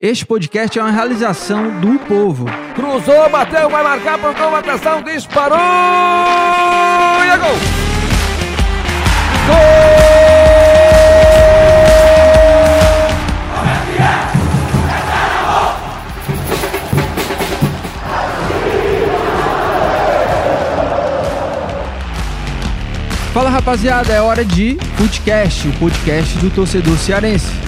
Este podcast é uma realização do povo. Cruzou, bateu, vai marcar por gol, atenção, disparou e é gol! Fala rapaziada, é hora de Footcast, o podcast do torcedor cearense.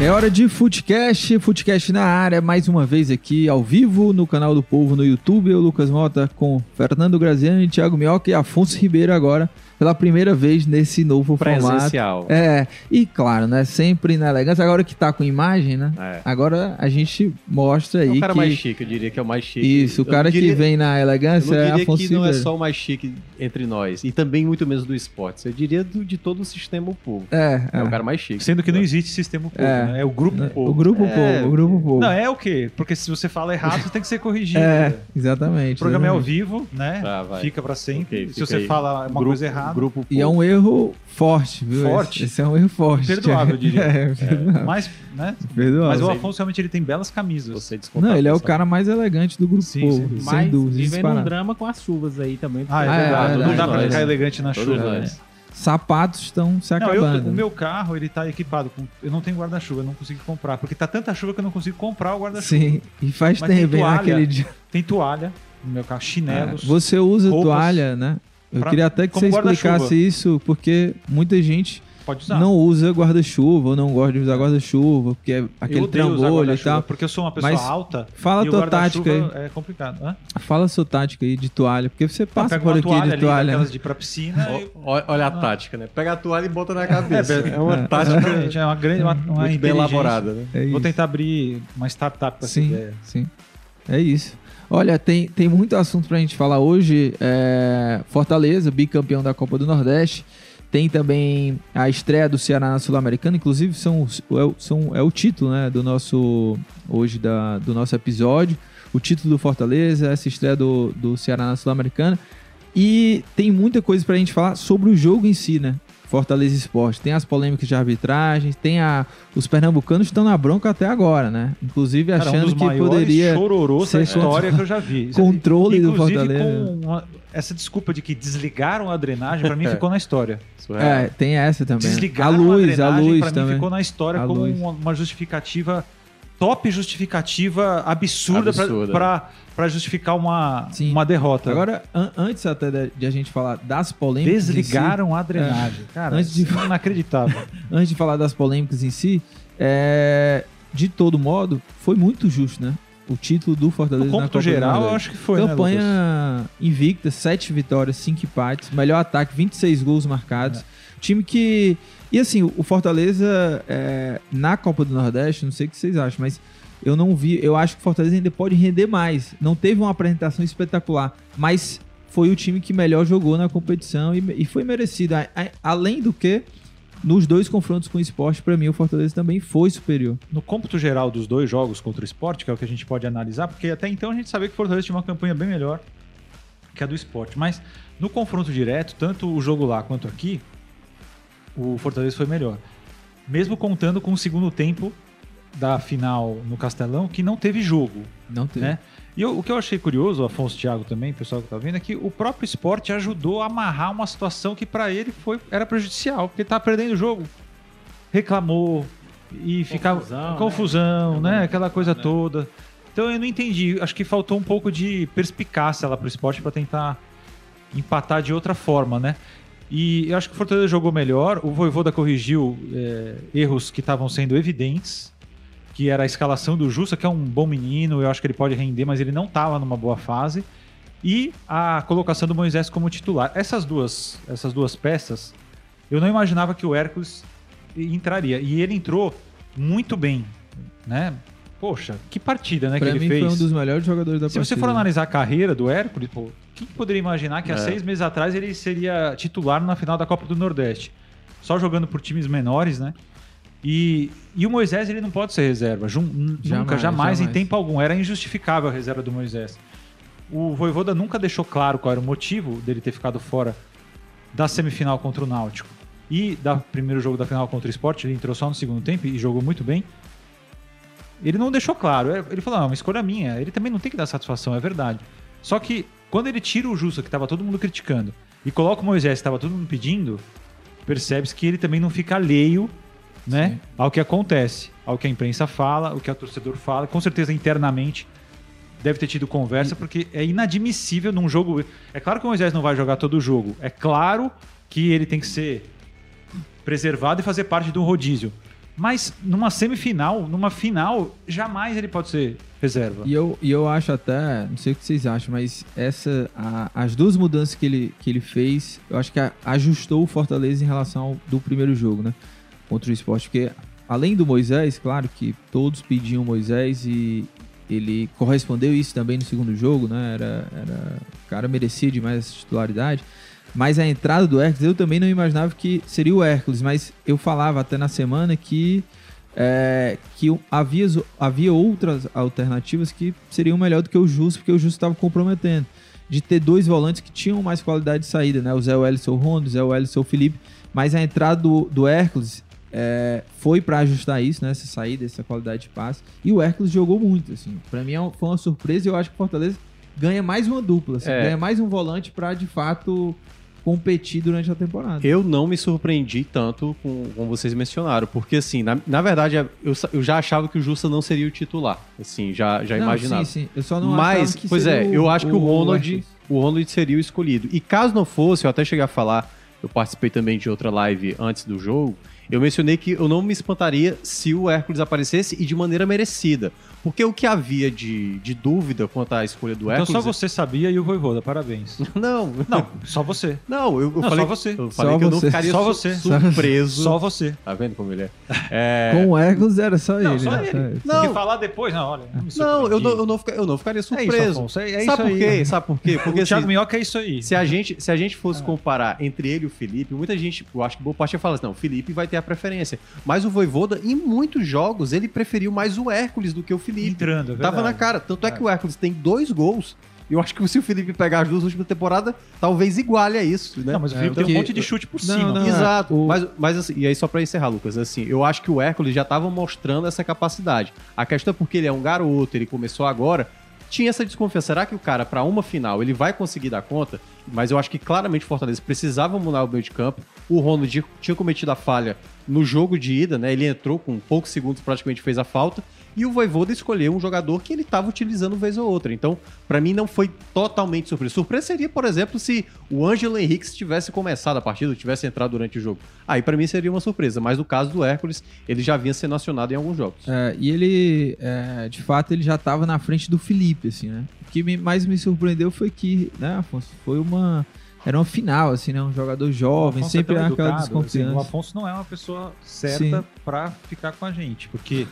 É hora de Footcast, Footcast na área, mais uma vez aqui ao vivo no canal do Povo no YouTube. Eu, Lucas Mota, com Fernando Graziani, Thiago Mioca e Afonso Ribeiro agora pela primeira vez nesse novo Presencial. formato. É, e claro, né, sempre na elegância. Agora que tá com imagem, né, É. agora a gente mostra É aí o cara que... mais chique, eu diria que é o mais chique. Isso, o Eu cara não diria- que vem na Eu elegância não é diria Afonso que não é só o mais chique entre nós, e também muito menos do esporte. Eu diria do, de todo o sistema povo. É, É, é. o cara mais chique. Sendo que não existe sistema povo, É. né? É o grupo povo. O grupo É, povo, o grupo povo. Não, é o quê? Porque se você fala errado, você tem que ser corrigido. É, exatamente. O programa é ao exatamente. vivo, né? Vai. fica pra sempre. Ok, se fica você aí. fala uma grupo, coisa errada. Grupo E é um erro forte, viu? Forte? Esse, esse é um erro forte. Perdoável, eu diria. É, perdoável. Mas, né? perdoável. Mas o. Afonso realmente ele tem belas camisas. Você Não, ele é o cara mais elegante do grupo Sim, povo, sem sem, dúvida. Mas dúvida. vivendo um drama com as chuvas aí também. Ah, é, Ah, é, verdade. é, não dá é, pra é. ficar elegante na chuva. né? Sapatos estão se Não, eu- acabando. o meu carro, ele tá equipado com. Eu não tenho guarda-chuva, eu não consigo comprar. Porque tá tanta chuva que eu não consigo comprar o guarda-chuva. Sim, e faz Mas tem tempo, hein, toalha. naquele dia. Tem toalha no meu carro, chinelos. É, Você usa roupas toalha, né? Eu pra- queria até que como você explicasse isso, porque muita gente Pode usar. não usa guarda-chuva ou não gosta de usar guarda-chuva, porque é aquele trambolho e tal. Porque eu sou uma pessoa Mas alta. Fala e a o tua tática aí. É complicado. Hã? Fala a sua tática aí de toalha, porque você Não, passa por aqui toalha de ali, toalha. né? daquelas de ir pra piscina. e- Ó, ó- Olha a tática, né? Pega a toalha e bota na cabeça. É, É, uma é. tática é uma grande, uma, uma muito bem elaborada, né? É Vou tentar abrir uma startup essa Sim, ideia. sim. É isso. Olha, tem, tem muito assunto pra gente falar hoje. É, Fortaleza, bicampeão da Copa do Nordeste. Tem também a estreia do Ceará na Sul-Americana. Inclusive, são, é, o- são, é o título né, do nosso hoje da, do nosso episódio. O título do Fortaleza, essa estreia do, do Ceará na Sul-Americana. E tem muita coisa pra gente falar sobre o jogo em si, né? Fortaleza Esporte. Tem as polêmicas de arbitragem, tem a. Os pernambucanos estão na bronca até agora, né? Inclusive Cara, um achando dos que poderia chororôs da ser história que eu já vi. controle do Inclusive, Fortaleza. com uma- essa desculpa de que desligaram a drenagem, pra mim ficou na história. Surreal. É, tem essa também. Desligaram a luz, a a drenagem, luz pra mim também. ficou na história A como luz. uma, uma justificativa, top justificativa, absurda, pra- Absurda. pra justificar uma, Sim. uma derrota. Agora, an- antes até de, de a gente falar das polêmicas. em si, Desligaram a drenagem. Cara, Antes de- isso é inacreditável. antes de falar das polêmicas em si, é, de todo modo, foi muito justo, né? O título do Fortaleza No na Copa do geral, eu acho que foi, né, Campanha invicta, 7 vitórias, 5 empates, melhor ataque, 26 gols marcados. Time que. E assim, o Fortaleza é, na Copa do Nordeste, não sei o que vocês acham, mas eu não vi. Eu acho que o Fortaleza ainda pode render mais. Não teve uma apresentação espetacular, mas foi o time que melhor jogou na competição e, e foi merecido. A- a- além do que, nos dois confrontos com o esporte, pra mim, o Fortaleza também foi superior. No cômputo geral dos dois jogos contra o esporte, que é o que a gente pode analisar, porque até então a gente sabia que o Fortaleza tinha uma campanha bem melhor que a do esporte. Mas no confronto direto, tanto o jogo lá quanto aqui, o Fortaleza foi melhor. Mesmo contando com o segundo tempo da final no Castelão, que não teve jogo. Não teve. Né? E eu- o que eu achei curioso, o Afonso Thiago também, pessoal que tá vendo, é que o próprio esporte ajudou a amarrar uma situação que para ele foi, era prejudicial, porque ele tava perdendo o jogo. Reclamou e ficava Confusão, confusão, né? né? Aquela coisa toda. Então eu não entendi, acho que faltou um pouco de perspicácia lá pro esporte para tentar empatar de outra forma, né? E eu acho que o Fortaleza jogou melhor, o Voivoda corrigiu é, erros que estavam sendo evidentes, que era a escalação do Justa, que é um bom menino, eu acho que ele pode render, mas ele não estava numa boa fase, e a colocação do Moisés como titular. Essas duas, essas duas peças, eu não imaginava que o Hércules entraria, e ele entrou muito bem, né? Poxa, que partida, né, pra que ele mim fez. foi um dos melhores jogadores da Se você partida. for analisar a carreira do Hércules, pô, quem que poderia imaginar que há É. seis meses atrás ele seria titular na final da Copa do Nordeste? Só jogando por times menores, né? E, e o Moisés ele não pode ser reserva. Jun- nunca, Jamais, jamais, em jamais. tempo algum. Era injustificável a reserva do Moisés. o Voivoda nunca deixou claro qual era o motivo dele ter ficado fora da semifinal contra o Náutico e da primeiro jogo da final contra o Sport. Ele entrou só no segundo tempo e jogou muito bem. Ele não deixou claro. É, Ele falou: não, é uma escolha minha. Ele também não tem que dar satisfação, é verdade. Só que quando ele tira o Justa, que estava todo mundo criticando, e coloca o Moisés, que estava todo mundo pedindo, percebe-se que ele também não fica alheio né, Sim. ao que acontece, ao que a imprensa fala, o que o torcedor fala. Com certeza, internamente, deve ter tido conversa, porque é inadmissível num jogo. É claro que o Moisés não vai jogar todo o jogo. É claro que ele tem que ser preservado e fazer parte do rodízio. Mas numa semifinal, numa final, jamais ele pode ser reserva. E eu, e eu acho até, não sei o que vocês acham, mas essa, a- as duas mudanças que ele, que ele fez, eu acho que a- ajustou o Fortaleza em relação ao do primeiro jogo, né? Contra o esporte. Porque além do Moisés, claro que todos pediam Moisés e ele correspondeu isso também no segundo jogo, né? Era, era, o cara merecia demais essa titularidade. Mas a entrada do Hércules, eu também não imaginava que seria o Hércules, mas eu falava até na semana que é, que havia, havia outras alternativas que seriam melhor do que o Justo, porque o Justo estava comprometendo. De ter dois volantes que tinham mais qualidade de saída, né? O Zé Wellison Rondo, o Zé Wellison Felipe. Mas a entrada do, do Hércules é, foi para ajustar isso, né? Essa saída, essa qualidade de passe. E o Hércules jogou muito, assim. Para mim é foi uma surpresa e eu acho que o Fortaleza ganha mais uma dupla, assim, É. ganha mais um volante para de fato competir durante a temporada. Eu não me surpreendi tanto com, como vocês mencionaram, porque assim, na, na verdade, eu, sa- eu já achava que o Justa não seria o titular. Assim, já, já Não, imaginava. Sim, sim. Eu só não Mas, que pois é, seria eu acho que o Ronald, Hércules. o Ronald seria o escolhido. E caso não fosse, eu até cheguei a falar, eu participei também de outra live antes do jogo, eu mencionei que eu não me espantaria se o Hércules aparecesse e de maneira merecida. Porque o que havia de, de dúvida quanto à escolha do Então Hércules... é só você sabia e o Voivoda, parabéns. Não, Não, só você. não, eu, eu Não, falei, só você. eu falei Só que eu não você. ficaria Só su- você. surpreso. Só você. Tá vendo como ele é? É, Com o Hércules era só Não, ele. só né? ele. Não. Porque falar depois, não, olha. Não, Não, eu não, eu, não fica- eu não ficaria É isso, surpreso. Afonso, é, é Sabe isso por aí. quê? Sabe por quê? Porque o Thiago assim, Minhoca é isso aí. se a gente, se a gente fosse comparar entre ele e o Felipe, muita gente, eu acho que boa parte ia falar assim, não, o Felipe vai ter a preferência. Mas o Voivoda, em muitos jogos, ele preferiu mais o Hércules do que o Felipe. Entrando, é Tava na cara. Tanto é que o Hércules tem dois gols. E eu acho que se o Felipe pegar as duas últimas temporadas, talvez iguale a isso, né? Não, mas o É, Felipe tem um porque- monte de chute por Não, cima. não, Exato. o- Mas, mas assim, e aí só pra encerrar, Lucas, assim, eu acho que o Hércules já tava mostrando essa capacidade. A questão é porque ele é um garoto, ele começou agora, tinha essa desconfiança. Será que o cara, pra uma final, ele vai conseguir dar conta? Mas eu acho que claramente o Fortaleza precisava mudar o meio de campo. O Ronald tinha cometido a falha no jogo de ida, né? Ele entrou com poucos segundos, praticamente fez a falta. E o Voivoda escolheu um jogador que ele estava utilizando vez ou outra. Então, pra mim, não foi totalmente surpresa. Surpresa seria, por exemplo, se o Ângelo Henrique tivesse começado a partida, tivesse entrado durante o jogo. Aí, pra mim, seria uma surpresa. Mas no caso do Hércules, ele já vinha sendo acionado em alguns jogos. É, e ele, é, de fato, ele já estava na frente do Felipe, assim, né? O que me- mais me surpreendeu foi que, né, Afonso, foi uma... Era uma final, assim, né? Um jogador jovem, é sempre é aquela educado, assim, desconfiança. o Afonso não é uma pessoa certa pra ficar com a gente, porque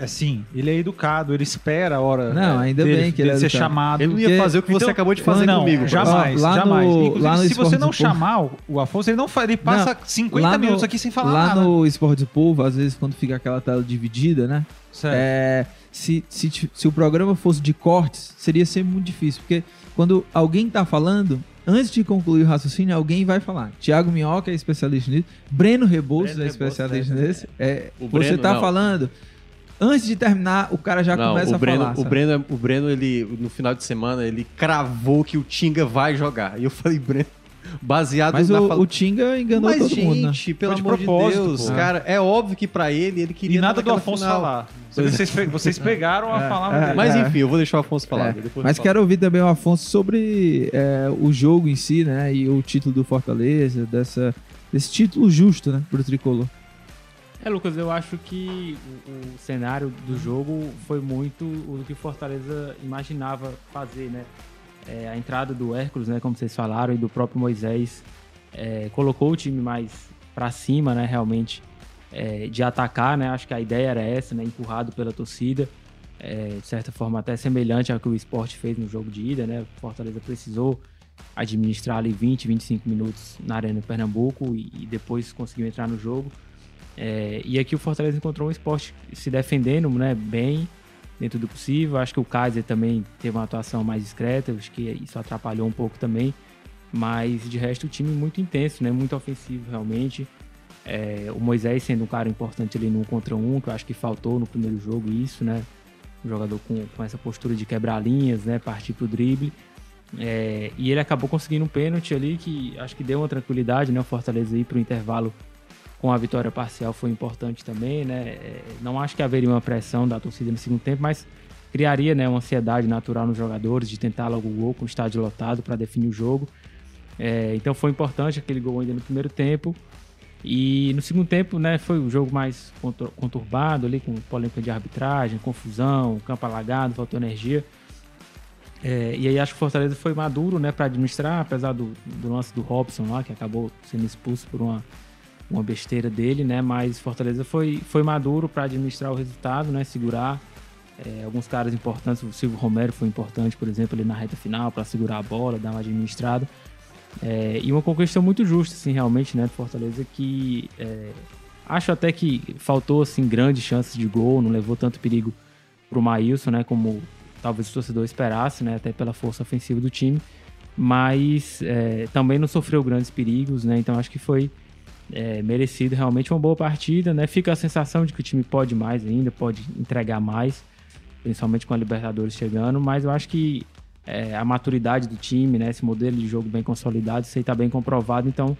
assim, ele é educado, ele espera a hora Não, é, ainda dele, bem que ele é ser educado. chamado. Ele não ia porque- fazer o que você Então, acabou de fazer não, comigo. jamais. Lá no- jamais. Inclusive, lá no se você não chamar o, o Afonso, ele não fa- ele passa 50 lá no- minutos aqui sem falar Lá nada. no Esporte do Povo, às vezes, quando fica aquela tela dividida, né? Sério. É, se, se, se o programa fosse de cortes, seria sempre muito difícil, porque quando alguém tá falando, antes de concluir o raciocínio, alguém vai falar. Tiago Minhoca é especialista nisso, Breno Rebouças Breno é especialista Rebouças, nisso. É, O você Breno, tá não. falando, antes de terminar, o cara já Não, começa o a Breno, falar. o? Breno, o Breno, ele, no final de semana, ele cravou que o Tinga vai jogar. E eu falei, Breno, baseado Mas na o, fala- o Tinga enganou Mas, todo mundo, né? gente, pelo amor de Deus, pô. cara, é óbvio que pra ele, ele queria E nada do Afonso final. falar. Vocês, pe- vocês pegaram a É, palavra é, dele. Mas É. enfim, eu vou deixar o Afonso falar. É, Mas falo. quero ouvir também o Afonso sobre é, o jogo em si, né? E o título do Fortaleza, dessa, desse título justo, né? Pro tricolor. É, Lucas, eu acho que o, o cenário do jogo foi muito o que Fortaleza imaginava fazer, né? É, a entrada do Hércules, né, como vocês falaram, e do próprio Moisés é, colocou o time mais pra cima, né, realmente, é, de atacar, né? Acho que a ideia era essa, né? Empurrado pela torcida, é, de certa forma até semelhante ao que o esporte fez no jogo de ida, né? Fortaleza precisou administrar ali 20, 25 minutos na Arena Pernambuco e, e depois conseguiu entrar no jogo. É, e aqui o Fortaleza encontrou um esporte se defendendo né, bem dentro do possível. Acho que o Kaiser também teve uma atuação mais discreta, acho que isso atrapalhou um pouco também. Mas de resto o time muito intenso, né? Muito ofensivo realmente. É, o Moisés sendo um cara importante ali no um contra um, que eu acho que faltou no primeiro jogo isso, né? Um jogador com, com essa postura de quebrar linhas, né? Partir pro drible. É, e ele acabou conseguindo um pênalti ali que acho que deu uma tranquilidade, né? O Fortaleza ir pro intervalo com a vitória parcial foi importante também, né? É, não acho que haveria uma pressão da torcida no segundo tempo, mas criaria né, uma ansiedade natural nos jogadores de tentar logo o gol com o estádio lotado para definir o jogo. É, então foi importante aquele gol ainda no primeiro tempo. E no segundo tempo, né, foi um jogo mais conturbado ali, com polêmica de arbitragem, confusão, campo alagado, faltou energia. É, e aí acho que o Fortaleza foi maduro, né, para administrar, apesar do, do, lance do Robson lá, que acabou sendo expulso por uma, uma besteira dele, né, mas Fortaleza foi, foi maduro para administrar o resultado, né, segurar. É, alguns caras importantes, o Silvio Romero foi importante, por exemplo, ali na reta final para segurar a bola, dar uma administrada. É, e uma conquista muito justa, assim, realmente, né, Fortaleza, que é, acho até que faltou, assim, grandes chances de gol, não levou tanto perigo pro Maílson, né, como talvez o torcedor esperasse, né, até pela força ofensiva do time, mas é, também não sofreu grandes perigos, né, então acho que foi é, merecido realmente uma boa partida, né, fica a sensação de que o time pode mais ainda, pode entregar mais, principalmente com a Libertadores chegando, mas eu acho que é, a maturidade do time, né? Esse modelo de jogo bem consolidado, isso aí tá bem comprovado, então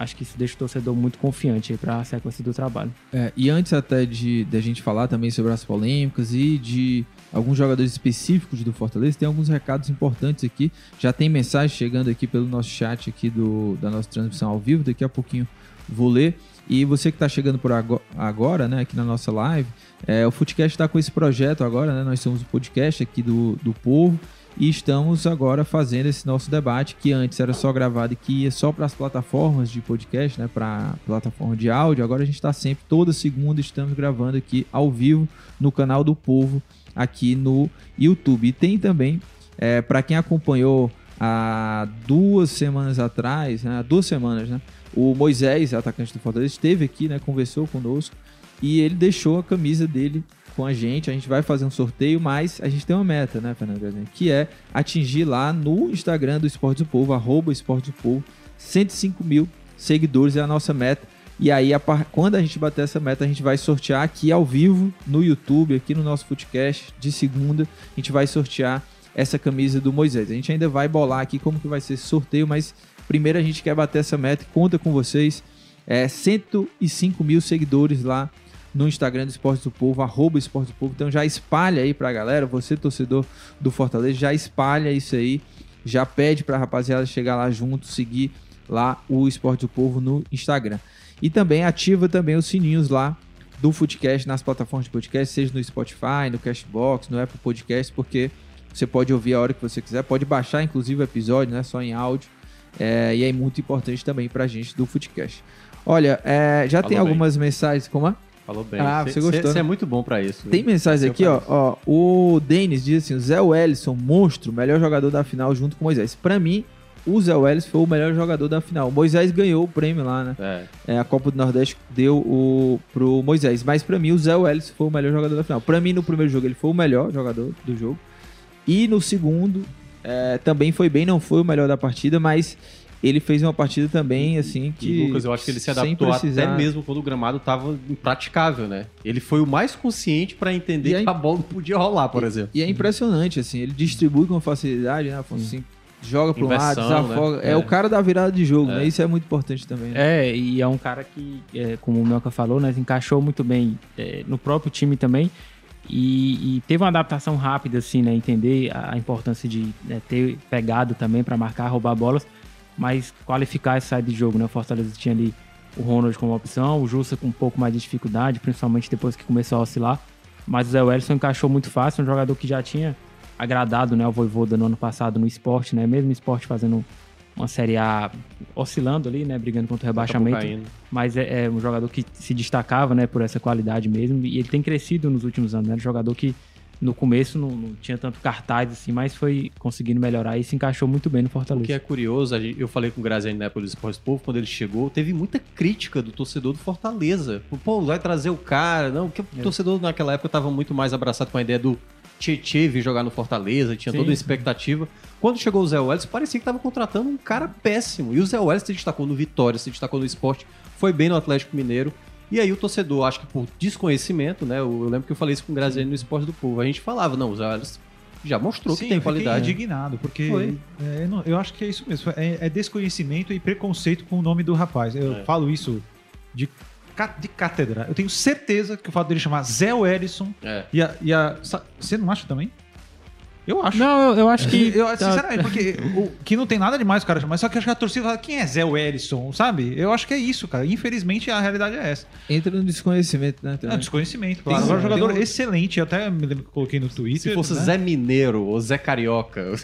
acho que isso deixa o torcedor muito confiante para a sequência do trabalho. É, e antes até de, de a gente falar também sobre as polêmicas e de alguns jogadores específicos do Fortaleza, tem alguns recados importantes aqui. Já tem mensagem chegando aqui pelo nosso chat aqui do, da nossa transmissão ao vivo, daqui a pouquinho vou ler. E você que está chegando por agora, né, aqui na nossa live, é, o Footcast está com esse projeto agora, né? Nós somos o podcast aqui do, do povo e estamos agora fazendo esse nosso debate que antes era só gravado e que ia só para as plataformas de podcast, né, para plataforma de áudio. Agora a gente está sempre toda segunda estamos gravando aqui ao vivo no canal do Povo aqui no YouTube. E tem também é, para quem acompanhou há duas semanas atrás, né, duas semanas, né, o Moisés, atacante do Fortaleza, esteve aqui, né, conversou conosco. E ele deixou a camisa dele com a gente. A gente vai fazer um sorteio, mas a gente tem uma meta, né, Fernando Que é atingir lá no Instagram do Esporte do Povo, arroba Esporte do Povo, 105 mil seguidores é a nossa meta. E aí, a par... quando a gente bater essa meta, a gente vai sortear aqui ao vivo no YouTube, aqui no nosso podcast de segunda. A gente vai sortear essa camisa do Moisés. A gente ainda vai bolar aqui como que vai ser esse sorteio, mas primeiro a gente quer bater essa meta e conta com vocês. É 105 mil seguidores lá no Instagram do Esporte do Povo, arroba Esporte do Povo. Então já espalha aí pra galera, você torcedor do Fortaleza, já espalha isso aí, já pede pra rapaziada chegar lá junto, seguir lá o Esporte do Povo no Instagram. E também ativa também os sininhos lá do Footcast nas plataformas de podcast, seja no Spotify, no Cashbox, no Apple Podcast, porque você pode ouvir a hora que você quiser, pode baixar inclusive o episódio, né, só em áudio. É, e é muito importante também pra gente do Footcast. Olha, é, já Falou tem algumas bem. mensagens, como é? Falou bem. Ah, você gostou. Você né? é muito bom para isso. Tem mensagem aqui, ó, ó. O Denis diz assim: o Zé Wellison, monstro, melhor jogador da final junto com o Moisés. Para mim, o Zé Wellison foi o melhor jogador da final. O Moisés ganhou o prêmio lá, né? É. é a Copa do Nordeste deu o, pro Moisés. Mas para mim, o Zé Wellison foi o melhor jogador da final. Para mim, no primeiro jogo, ele foi o melhor jogador do jogo. E no segundo, é, também foi bem, não foi o melhor da partida, mas ele fez uma partida também, assim, que. E Lucas, eu acho que ele se adaptou precisar... até mesmo quando o gramado estava impraticável, né? Ele foi o mais consciente para entender é que a bola não podia rolar, por e, exemplo. E é impressionante, assim, ele distribui com facilidade, né, Afonso? Assim, joga para um lado, desafoga. Né? É. é. o cara da virada de jogo, é. né? Isso é muito importante também. Né? É, e é um cara que, é, como o Melka falou, né, encaixou muito bem é, no próprio time também. E, e, teve uma adaptação rápida, assim, né? Entender a importância de né, ter pegado também para marcar, roubar bolas mas qualificar essa saída de jogo, né? O Fortaleza tinha ali o Ronald como opção, o Jussa com um pouco mais de dificuldade, principalmente depois que começou a oscilar. Mas o Zé Wellison encaixou muito fácil, um jogador que já tinha agradado né, o Voivoda no ano passado no esporte, né? Mesmo esporte fazendo uma Série A oscilando ali, né? Brigando contra o rebaixamento. Mas é, é, um jogador que se destacava, né? Por essa qualidade mesmo. E ele tem crescido nos últimos anos, né? Um jogador que no começo não, não, tinha tanto cartaz assim, mas foi conseguindo melhorar e se encaixou muito bem no Fortaleza. O que é curioso, eu falei com o Graziani na época do Esporte Povo, quando ele chegou, teve muita crítica do torcedor do Fortaleza. Pô, vai trazer o cara, não, porque o torcedor naquela época estava muito mais abraçado com a ideia do Tietê vir jogar no Fortaleza, tinha Sim. toda uma expectativa. Quando chegou o Zé Welles, parecia que estava contratando um cara péssimo. E o Zé Welles se destacou no Vitória, se destacou no esporte, foi bem no Atlético Mineiro. E aí o torcedor, acho que por desconhecimento, né? Eu, eu lembro que eu falei isso com o Graziani no Esporte do Povo. A gente falava, não, o Zé Welles já mostrou Sim, que tem qualidade. indignado, porque é, eu não- eu acho que é isso mesmo. É, é desconhecimento e preconceito com o nome do rapaz. Eu É. falo isso de, de cátedra. Eu tenho certeza que o fato dele chamar Zé Wellison É. e a, e a- Você não acha também? Eu acho. Não, eu, eu acho que. Eu, sinceramente, porque o, que não tem nada demais o cara chamar, só que acho que a torcida fala, quem é Zé Wellison, sabe? Eu acho que é isso, cara. Infelizmente, a realidade é essa. Entra no desconhecimento, né? É também. desconhecimento, claro. Agora, um jogador um- excelente, eu até me lembro que eu coloquei no Twitter. Se fosse né? Zé Mineiro ou Zé Carioca,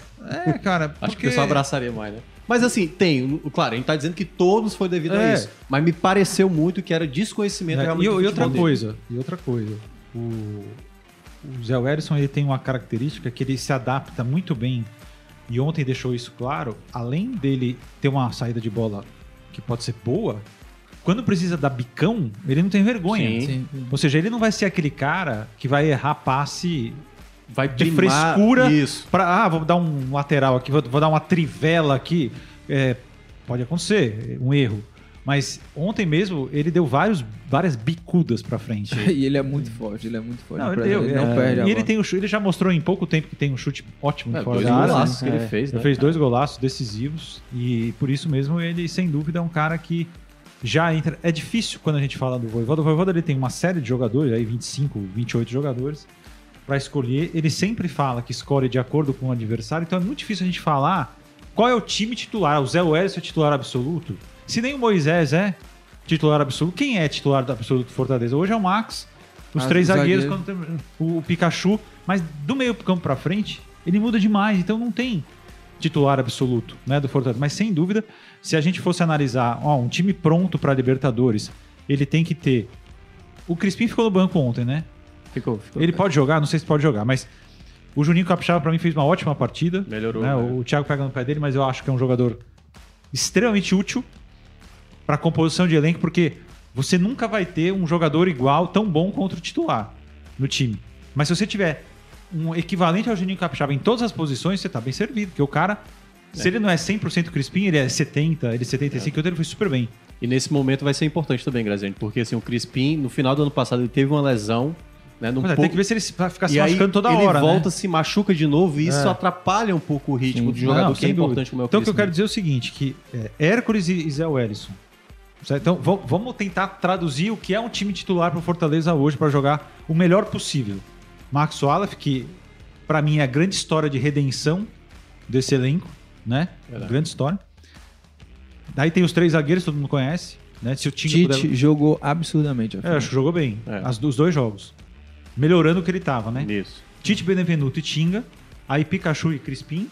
É, cara, acho que o porque... pessoal abraçaria mais, né? Mas assim, tem, claro, a gente tá dizendo que todos foi devido a É. isso. Mas me pareceu muito que era desconhecimento É, realmente. e, do e outra coisa, e outra coisa, o, o Zé Wellison ele tem uma característica que ele se adapta muito bem. E ontem deixou isso claro. Além dele ter uma saída de bola que pode ser boa, quando precisa dar bicão, ele não tem vergonha. Sim. Sim. Ou seja, ele não vai ser aquele cara que vai errar passe Vai de frescura Isso. Pra, ah, vou dar um lateral aqui, vou, vou dar uma trivela aqui. É, pode acontecer, um erro. Mas ontem mesmo ele deu vários, várias bicudas pra frente. E ele é muito forte, ele é muito forte. Não, ele deu. não é, perde e ele, tem um chute, ele já mostrou em pouco tempo que tem um chute ótimo É, fora dois área, golaços né? que ele fez, Ele né? fez dois golaços decisivos e por isso mesmo ele, sem dúvida, é um cara que já entra. É difícil quando a gente fala do Voivoda. O Voivoda ele tem uma série de jogadores, aí 25, 28 jogadores, para escolher. Ele sempre fala que escolhe de acordo com o adversário, então é muito difícil a gente falar qual é o time titular. O Zé Welles é o titular absoluto? Se nem o Moisés é titular absoluto, quem é titular absoluto do Fortaleza? Hoje é o Max, os Ah, três os zagueiros, zagueiros. quando tem- o Pikachu, mas do meio campo pra frente, ele muda demais, então não tem titular absoluto, né, do Fortaleza. Mas sem dúvida, se a gente fosse analisar, ó, um time pronto para Libertadores, ele tem que ter o Crispim ficou no banco ontem, né? Ficou, ficou. Ele pode jogar, não sei se pode jogar, mas o Juninho Capixaba pra mim fez uma ótima partida. Melhorou, né? né? O Thiago pega no pé dele, mas eu acho que é um jogador extremamente útil para composição de elenco, porque você nunca vai ter um jogador igual, tão bom contra o titular no time. Mas se você tiver um equivalente ao Juninho Capixaba em todas as posições, você tá bem servido, porque o cara, se ele não é 100% Crispim, ele é 70, ele é 75, então ele foi super bem. E nesse momento vai ser importante também, Graziani, porque assim, o Crispim, no final do ano passado, ele teve uma lesão, né? Num é, pouco... tem que ver se ele vai ficar se e machucando toda ele hora, né? volta, se machuca de novo e isso É. atrapalha um pouco o ritmo Sim. do jogador Não, que é dúvida. importante como é o Então o que eu quero dizer é o seguinte, que é, Hércules e e Zé Wellison. Então va- vamos tentar traduzir o que é um time titular para o Fortaleza hoje para jogar o melhor possível. Max Wallace, que para mim é a grande história de redenção desse elenco, né? Verdade. Grande história. Daí tem os três zagueiros, todo mundo conhece, né? Se o Tite puder... jogou absurdamente. a É, acho que jogou bem. É. As, os dois jogos. Melhorando o que ele tava, né? Isso. Tite Benevenuto e Tinga, aí Pikachu e Crispim,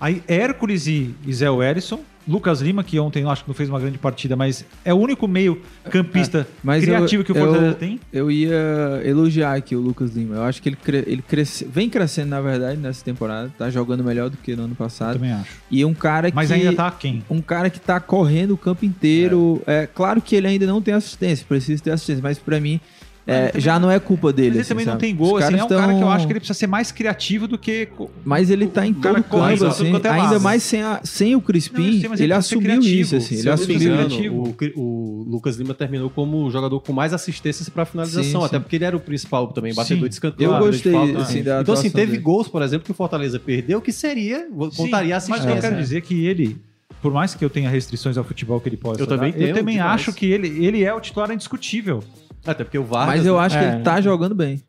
aí Hércules e, e Zé Wellison, Lucas Lima, que ontem eu acho que não fez uma grande partida, mas é o único meio campista Mas criativo eu- que o Fortaleza eu- tem. Eu ia elogiar aqui o Lucas Lima. Eu acho que ele, cre- ele cresce, vem crescendo, na verdade, nessa temporada. Tá jogando melhor do que no ano Eu passado. também acho. E um cara Mas que... ainda tá quem? Um cara que tá correndo o campo inteiro. É. claro que ele ainda não tem assistência, precisa ter assistência, mas pra mim é, já não é culpa dele. Mas ele assim, também não sabe? tem gol, assim, é um cara que eu tão- acho que ele precisa ser mais criativo do que. Mas ele tá em O todo campo, assim, é ainda mais sem, a- sem o Não, Crispim, eu sei, ele assumiu isso, assim, ele não assumiu. engano, o, o Lucas Lima terminou como jogador com mais assistências para finalização, Sim, até sim. porque ele era o principal também, batedor Sim. de escanteio. Eu de gostei, assim, da Então, assim, teve dele. gols, por exemplo, que o Fortaleza perdeu, que seria, contaria Sim, assistência. Mas eu quero dizer que ele, por mais que eu tenha restrições ao futebol que ele possa Eu também dar, eu também acho que ele, ele é o titular indiscutível. Até porque o Vargas... Mas eu acho que É. ele tá jogando bem.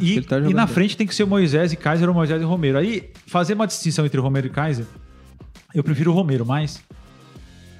E, tá e jogando na bem. frente tem que ser o Moisés e Kaiser ou Moisés e Romero. Aí, fazer uma distinção entre Romero e Kaiser, eu prefiro o Romero, mas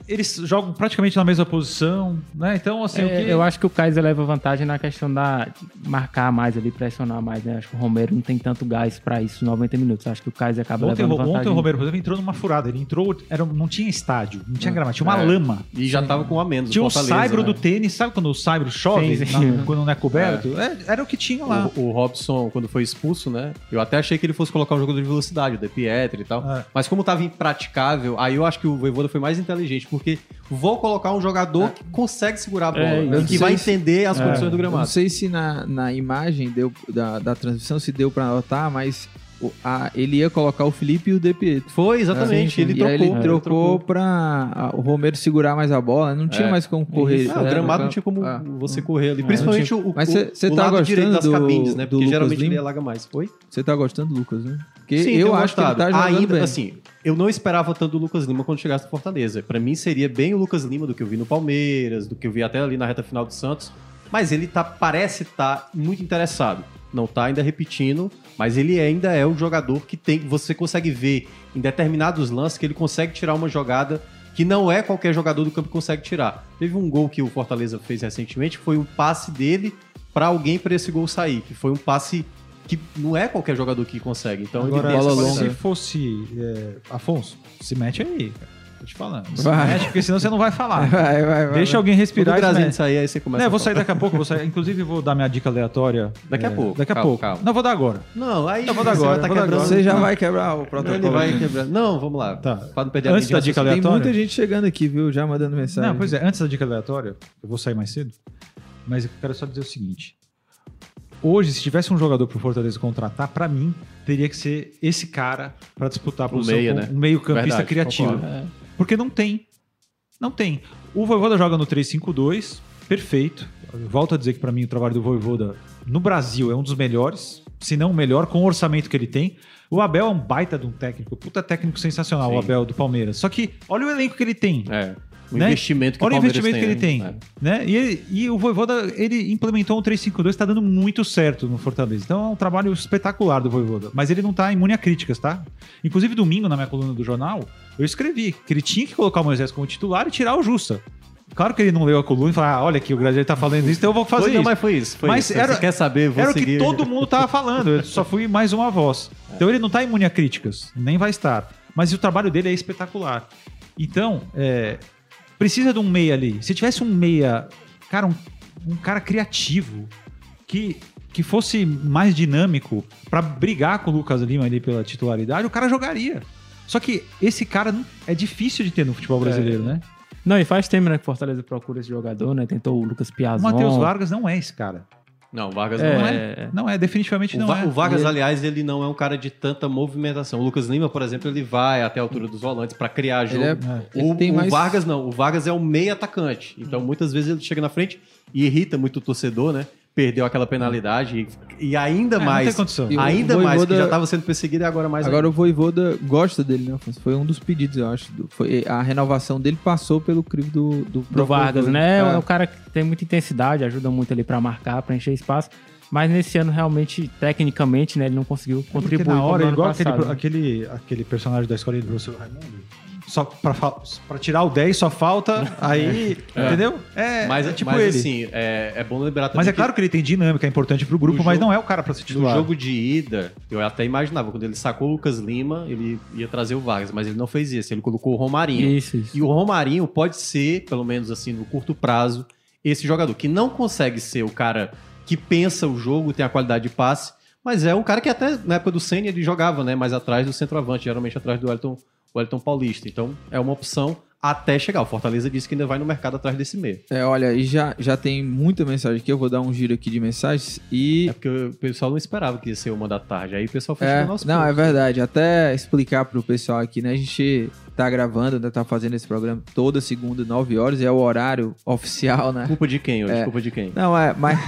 eles jogam praticamente na mesma posição, né? Então, assim, o É, que... Eu acho que o Kaiser leva vantagem na questão da marcar mais ali, pressionar mais, né? Acho que o Romero não tem tanto gás pra isso 90 minutos. Acho que o Kaiser acaba Ontem, levando ontem vantagem. o Romero, por exemplo, entrou numa furada. Ele entrou, era, não tinha estádio, não tinha gramado, tinha uma É. lama. E já tava com um a menos. Tinha o Fortaleza, saibro né? do tênis, sabe quando o saibro chove, Sim, sim. na- quando não é coberto? É, era o que tinha lá. O, o Robson, quando foi expulso, né? Eu até achei que ele fosse colocar um jogador de velocidade, o De Pietri e tal. É. Mas como tava impraticável, aí eu acho que o Voivoda foi mais inteligente. Porque vou colocar um jogador que consegue segurar a bola, É, eu não que vai se- entender as condições do Eu não gramado. sei se na, na imagem deu, da, da transmissão se deu pra notar, mas o- a- ele ia colocar o Felipe e o De Pietro. Foi, exatamente, ele e trocou. aí ele é, trocou pra a- o Romero segurar mais a bola, não tinha É. mais como correr. Ah, o gramado não tinha como. Ah. você correr ali. É, Principalmente o, o, Mas cê- cê o tá lado direito das do- cabines, né? do Porque Lucas geralmente ele Lima? alaga mais. Oi? Você tá gostando, Lucas, né? Porque Sim, eu acho que ele tá gostado. jogando Ainda, bem. assim, eu não esperava tanto do Lucas Lima quando chegasse no Fortaleza. Pra mim seria bem o Lucas Lima do que eu vi no Palmeiras, do que eu vi até ali na reta final do Santos. Mas ele tá, parece estar muito interessado. Não tá ainda repetindo, mas ele ainda é o jogador que tem. Você consegue ver em determinados lances que ele consegue tirar uma jogada que não é qualquer jogador do campo que consegue tirar. Teve um gol que o Fortaleza fez recentemente, foi um passe dele pra alguém pra esse gol sair, que foi um passe que não é qualquer jogador que consegue. Então Agora, ele bola longa. se fosse é, Afonso, se mete aí, cara. Tô te falando. Se Vai. mete, porque senão você não vai falar. Vai, vai, vai. Deixa alguém Quando respirar o e sair, aí você começa Não, eu a vou falar. sair daqui a pouco, vou sair. Inclusive, vou dar minha dica aleatória. Daqui a é, pouco. Daqui a Calma, pouco. calma. Não, vou dar agora. Não, aí Eu vou dar você agora, vai tá quebrando. Você já Não. vai quebrar o Ele protocolo. vai aqui. quebrando. Não, vamos lá. Tá. Pra não perder a Antes linha da dica raciocínio. Tem aleatória. muita gente chegando aqui, viu? Já mandando mensagem. Não, pois é, antes da dica aleatória, eu vou sair mais cedo, mas eu quero só dizer o seguinte. Hoje, se tivesse um jogador pro Fortaleza contratar, pra mim, teria que ser esse cara pra disputar a Um meia, com né? um meio-campista Verdade, criativo. concordo. Porque não tem. Não tem. O Voivoda joga no 3-5-2, perfeito. Volto a dizer que pra mim o trabalho do Voivoda no Brasil é um dos melhores, se não o melhor, com o orçamento que ele tem. O Abel é um baita de um técnico, puta técnico sensacional, Sim. o Abel do Palmeiras. Só que olha o elenco que ele tem. É. O Né? investimento que Olha o investimento que ele tem. né? Né? E, ele- e o Voivoda, ele implementou um 3-5-2, tá dando muito certo no Fortaleza. Então é um trabalho espetacular do Voivoda. Mas ele não tá imune a críticas, tá? Inclusive, domingo, na minha coluna do jornal, eu escrevi que ele tinha que colocar o Moisés como titular e tirar o Justa. Claro que ele não leu a coluna e falou: ah, olha aqui, o Graziano tá falando isso, então eu vou fazer Foi, não, isso. mas foi isso. Foi Mas isso. era- Você quer saber, vou Era o que todo mundo tava falando, eu só fui mais uma voz. Então ele não tá imune a críticas, nem vai estar. Mas o trabalho dele é espetacular. Então, é, precisa de um meia ali. Se tivesse um meia, cara, um, um cara criativo, que, que fosse mais dinâmico pra brigar com o Lucas Lima ali pela titularidade, o cara jogaria. Só que esse cara é difícil de ter no futebol brasileiro, né? Não, e faz tempo né, que o Fortaleza procura esse jogador, né? Tentou o Lucas O Piazon. Matheus Vargas não é esse cara. Não, o Vargas É, não é. é. Não é, definitivamente O, não Va- é. o Vargas, E- aliás, ele não é um cara de tanta movimentação. O Lucas Lima, por exemplo, ele vai até a altura dos volantes pra criar jogo. É- É. ele O, tem o mais- Vargas não. O Vargas é um meio atacante. Então, muitas vezes ele chega na frente e irrita muito o torcedor, né? Perdeu aquela penalidade. E, e ainda É, não mais. tem condição. E o Ainda mais, que Voivoda- já estava sendo perseguido e agora mais Agora ainda. o Voivoda gosta dele, né, Afonso? Foi um dos pedidos, eu acho. do- Foi, a renovação dele passou pelo crivo do... Do, do Vargas, Voivoda. né? É É. um cara que tem muita intensidade, ajuda muito ali pra marcar, pra encher espaço. Mas nesse ano, realmente, tecnicamente, né, ele não conseguiu Porque contribuir. na como hora, no ano igual aquele, passado, né? aquele, aquele personagem da escola do professor Raimundo, só pra tirar o 10 só falta, aí, entendeu? É, Mas, é tipo mas, ele. assim, é, é bom lembrar também mas é que claro que ele tem dinâmica, é importante pro grupo, No mas jogo- não é o cara pra ser no titular. jogo de ida, eu até imaginava, quando ele sacou o Lucas Lima, ele ia trazer o Vargas, mas ele não fez isso. Ele colocou o Romarinho. Isso, isso. E o Romarinho pode ser, pelo menos assim, no curto prazo, esse jogador que não consegue ser o cara que pensa o jogo, tem a qualidade de passe, mas é um cara que até na época do Senna ele jogava, né, mais atrás do centroavante, geralmente atrás do Wellington, Wellington Paulista. Então é uma opção até chegar. O Fortaleza disse que ainda vai no mercado atrás desse meio. É, olha, e já, já tem muita mensagem aqui, eu vou dar um giro aqui de mensagens e... É porque o pessoal não esperava que ia ser uma da tarde. Aí o pessoal foi É, chegando aos não, é poucos. verdade. Até explicar pro pessoal aqui, né? A gente tá gravando, né, tá fazendo esse programa toda segunda, 9 horas, e é o horário oficial, né? Culpa de quem hoje? É. Culpa de quem? Não, é, mas.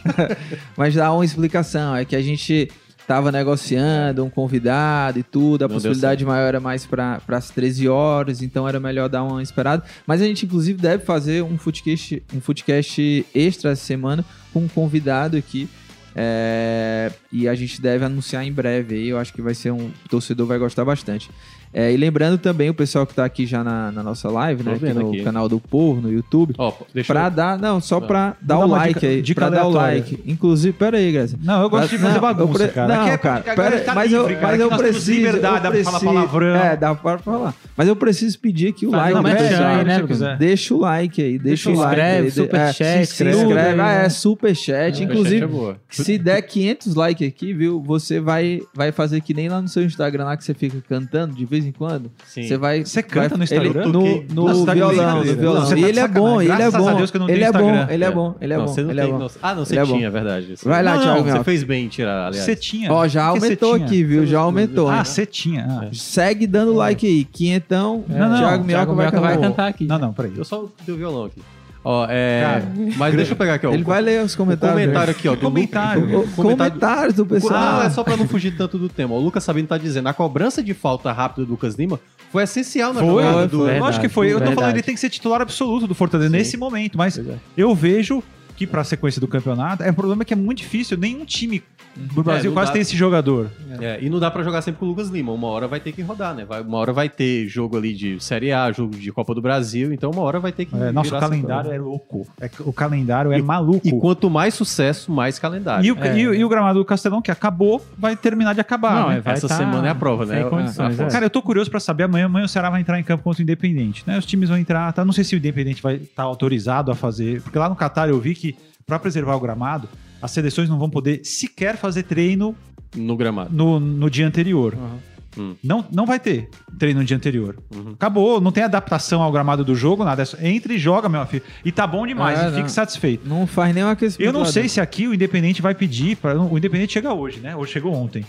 mas dá uma explicação. É que a gente tava negociando um convidado e tudo, a Não possibilidade maior era mais para as 13 horas, então era melhor dar uma esperada. Mas a gente, inclusive, deve fazer um footcast, um footcast extra essa semana com um convidado aqui. é, e a gente deve anunciar em breve aí. Eu acho que vai ser um. O torcedor vai gostar bastante. É, e lembrando também o pessoal que tá aqui já na, na nossa live, né? Aqui no aqui. canal do Povo, no YouTube. Ó, deixa Pra eu... dar, não, só pra dar o like dica- aí. dica pra dar o aleatória. like. Inclusive, pera aí, Graça. Não, eu gosto de fazer Não, bagunça, pre- cara. Não, é- cara, pera, tá mas, livre, eu, cara. mas eu preciso. liberdade, eu dá pra falar palavrão. É, dá pra falar. Mas eu preciso pedir aqui o Faz like. merchan pessoal. aí, né, quiser. Deixa o like aí, deixa, o like. inscreve, aí, de- superchat, é, se inscreve. aí, ah, né? é, superchat. É, Inclusive, é se der 500 likes aqui, viu, você vai, vai fazer que nem lá no seu Instagram lá que você fica cantando de vez vez em quando. Sim. Você vai. Você canta vai- no Instagram? Ele, no no Nossa, tá violão, no violão. E tá ele é bom, ele é Graças bom. a Deus que eu não ele tenho é bom, Instagram. ele é bom, ele é bom. Você não tem é noção. Ah, não, você é tinha, é verdade. Vai lá, não, Thiago você fez bem em tirar, aliás. Você tinha. Ó, já que aumentou aqui, viu? Já aumentou. Ah, você tinha. Ah. Segue dando like aí. Quinhentão, Não, não, Thiago Thiago vai Minhoca vai cantar. cantar aqui. Não, não, peraí. Eu só dei o violão aqui. Ó, é... Cara, mas deixa eu pegar aqui, ó. Ele vai ler os comentários. comentário aqui, ó. do Comentário. Lu- O- comentário- Comentários do pessoal. Não, é só pra não fugir tanto do tema. O Lucas Sabino tá dizendo, a cobrança de falta rápida do Lucas Lima foi essencial na Foi, jogada do... Verdade, Lógico que foi. Eu tô verdade. falando, ele tem que ser titular absoluto do Fortaleza nesse momento, mas eu vejo que pra sequência do campeonato, é um problema que é muito difícil. Nenhum time do Brasil não quase tem esse jogador. É, e não dá pra jogar sempre com o Lucas Lima. Uma hora vai ter que rodar, né? Vai- uma hora vai ter jogo ali de Série A, jogo de Copa do Brasil, então uma hora vai ter que. É, nosso calendário é louco. É, o calendário é maluco. E quanto mais sucesso, mais calendário. E o, e o- e o gramado do Castelão, que acabou, vai terminar de acabar. Não, né? é, Essa tá semana é a prova, né? É. Cara, eu tô curioso pra saber amanhã. Amanhã o Ceará vai entrar em campo contra o Independente, né? Os times vão entrar, tá? Não sei se o Independente vai estar autorizado a fazer, porque lá no Catar eu vi que pra preservar o gramado, as seleções não vão poder sequer fazer treino No gramado. no, no dia anterior. Uhum. Hum. Não, não vai ter treino no dia anterior. Uhum. Acabou, não tem adaptação ao gramado do jogo, nada. É Entra e joga, meu filho. E tá bom demais, É, e fique satisfeito. Não faz nenhum aquecimento. Eu não sei se aqui o Independente vai pedir. Pra, o Independente chega hoje, né? Hoje chegou ontem.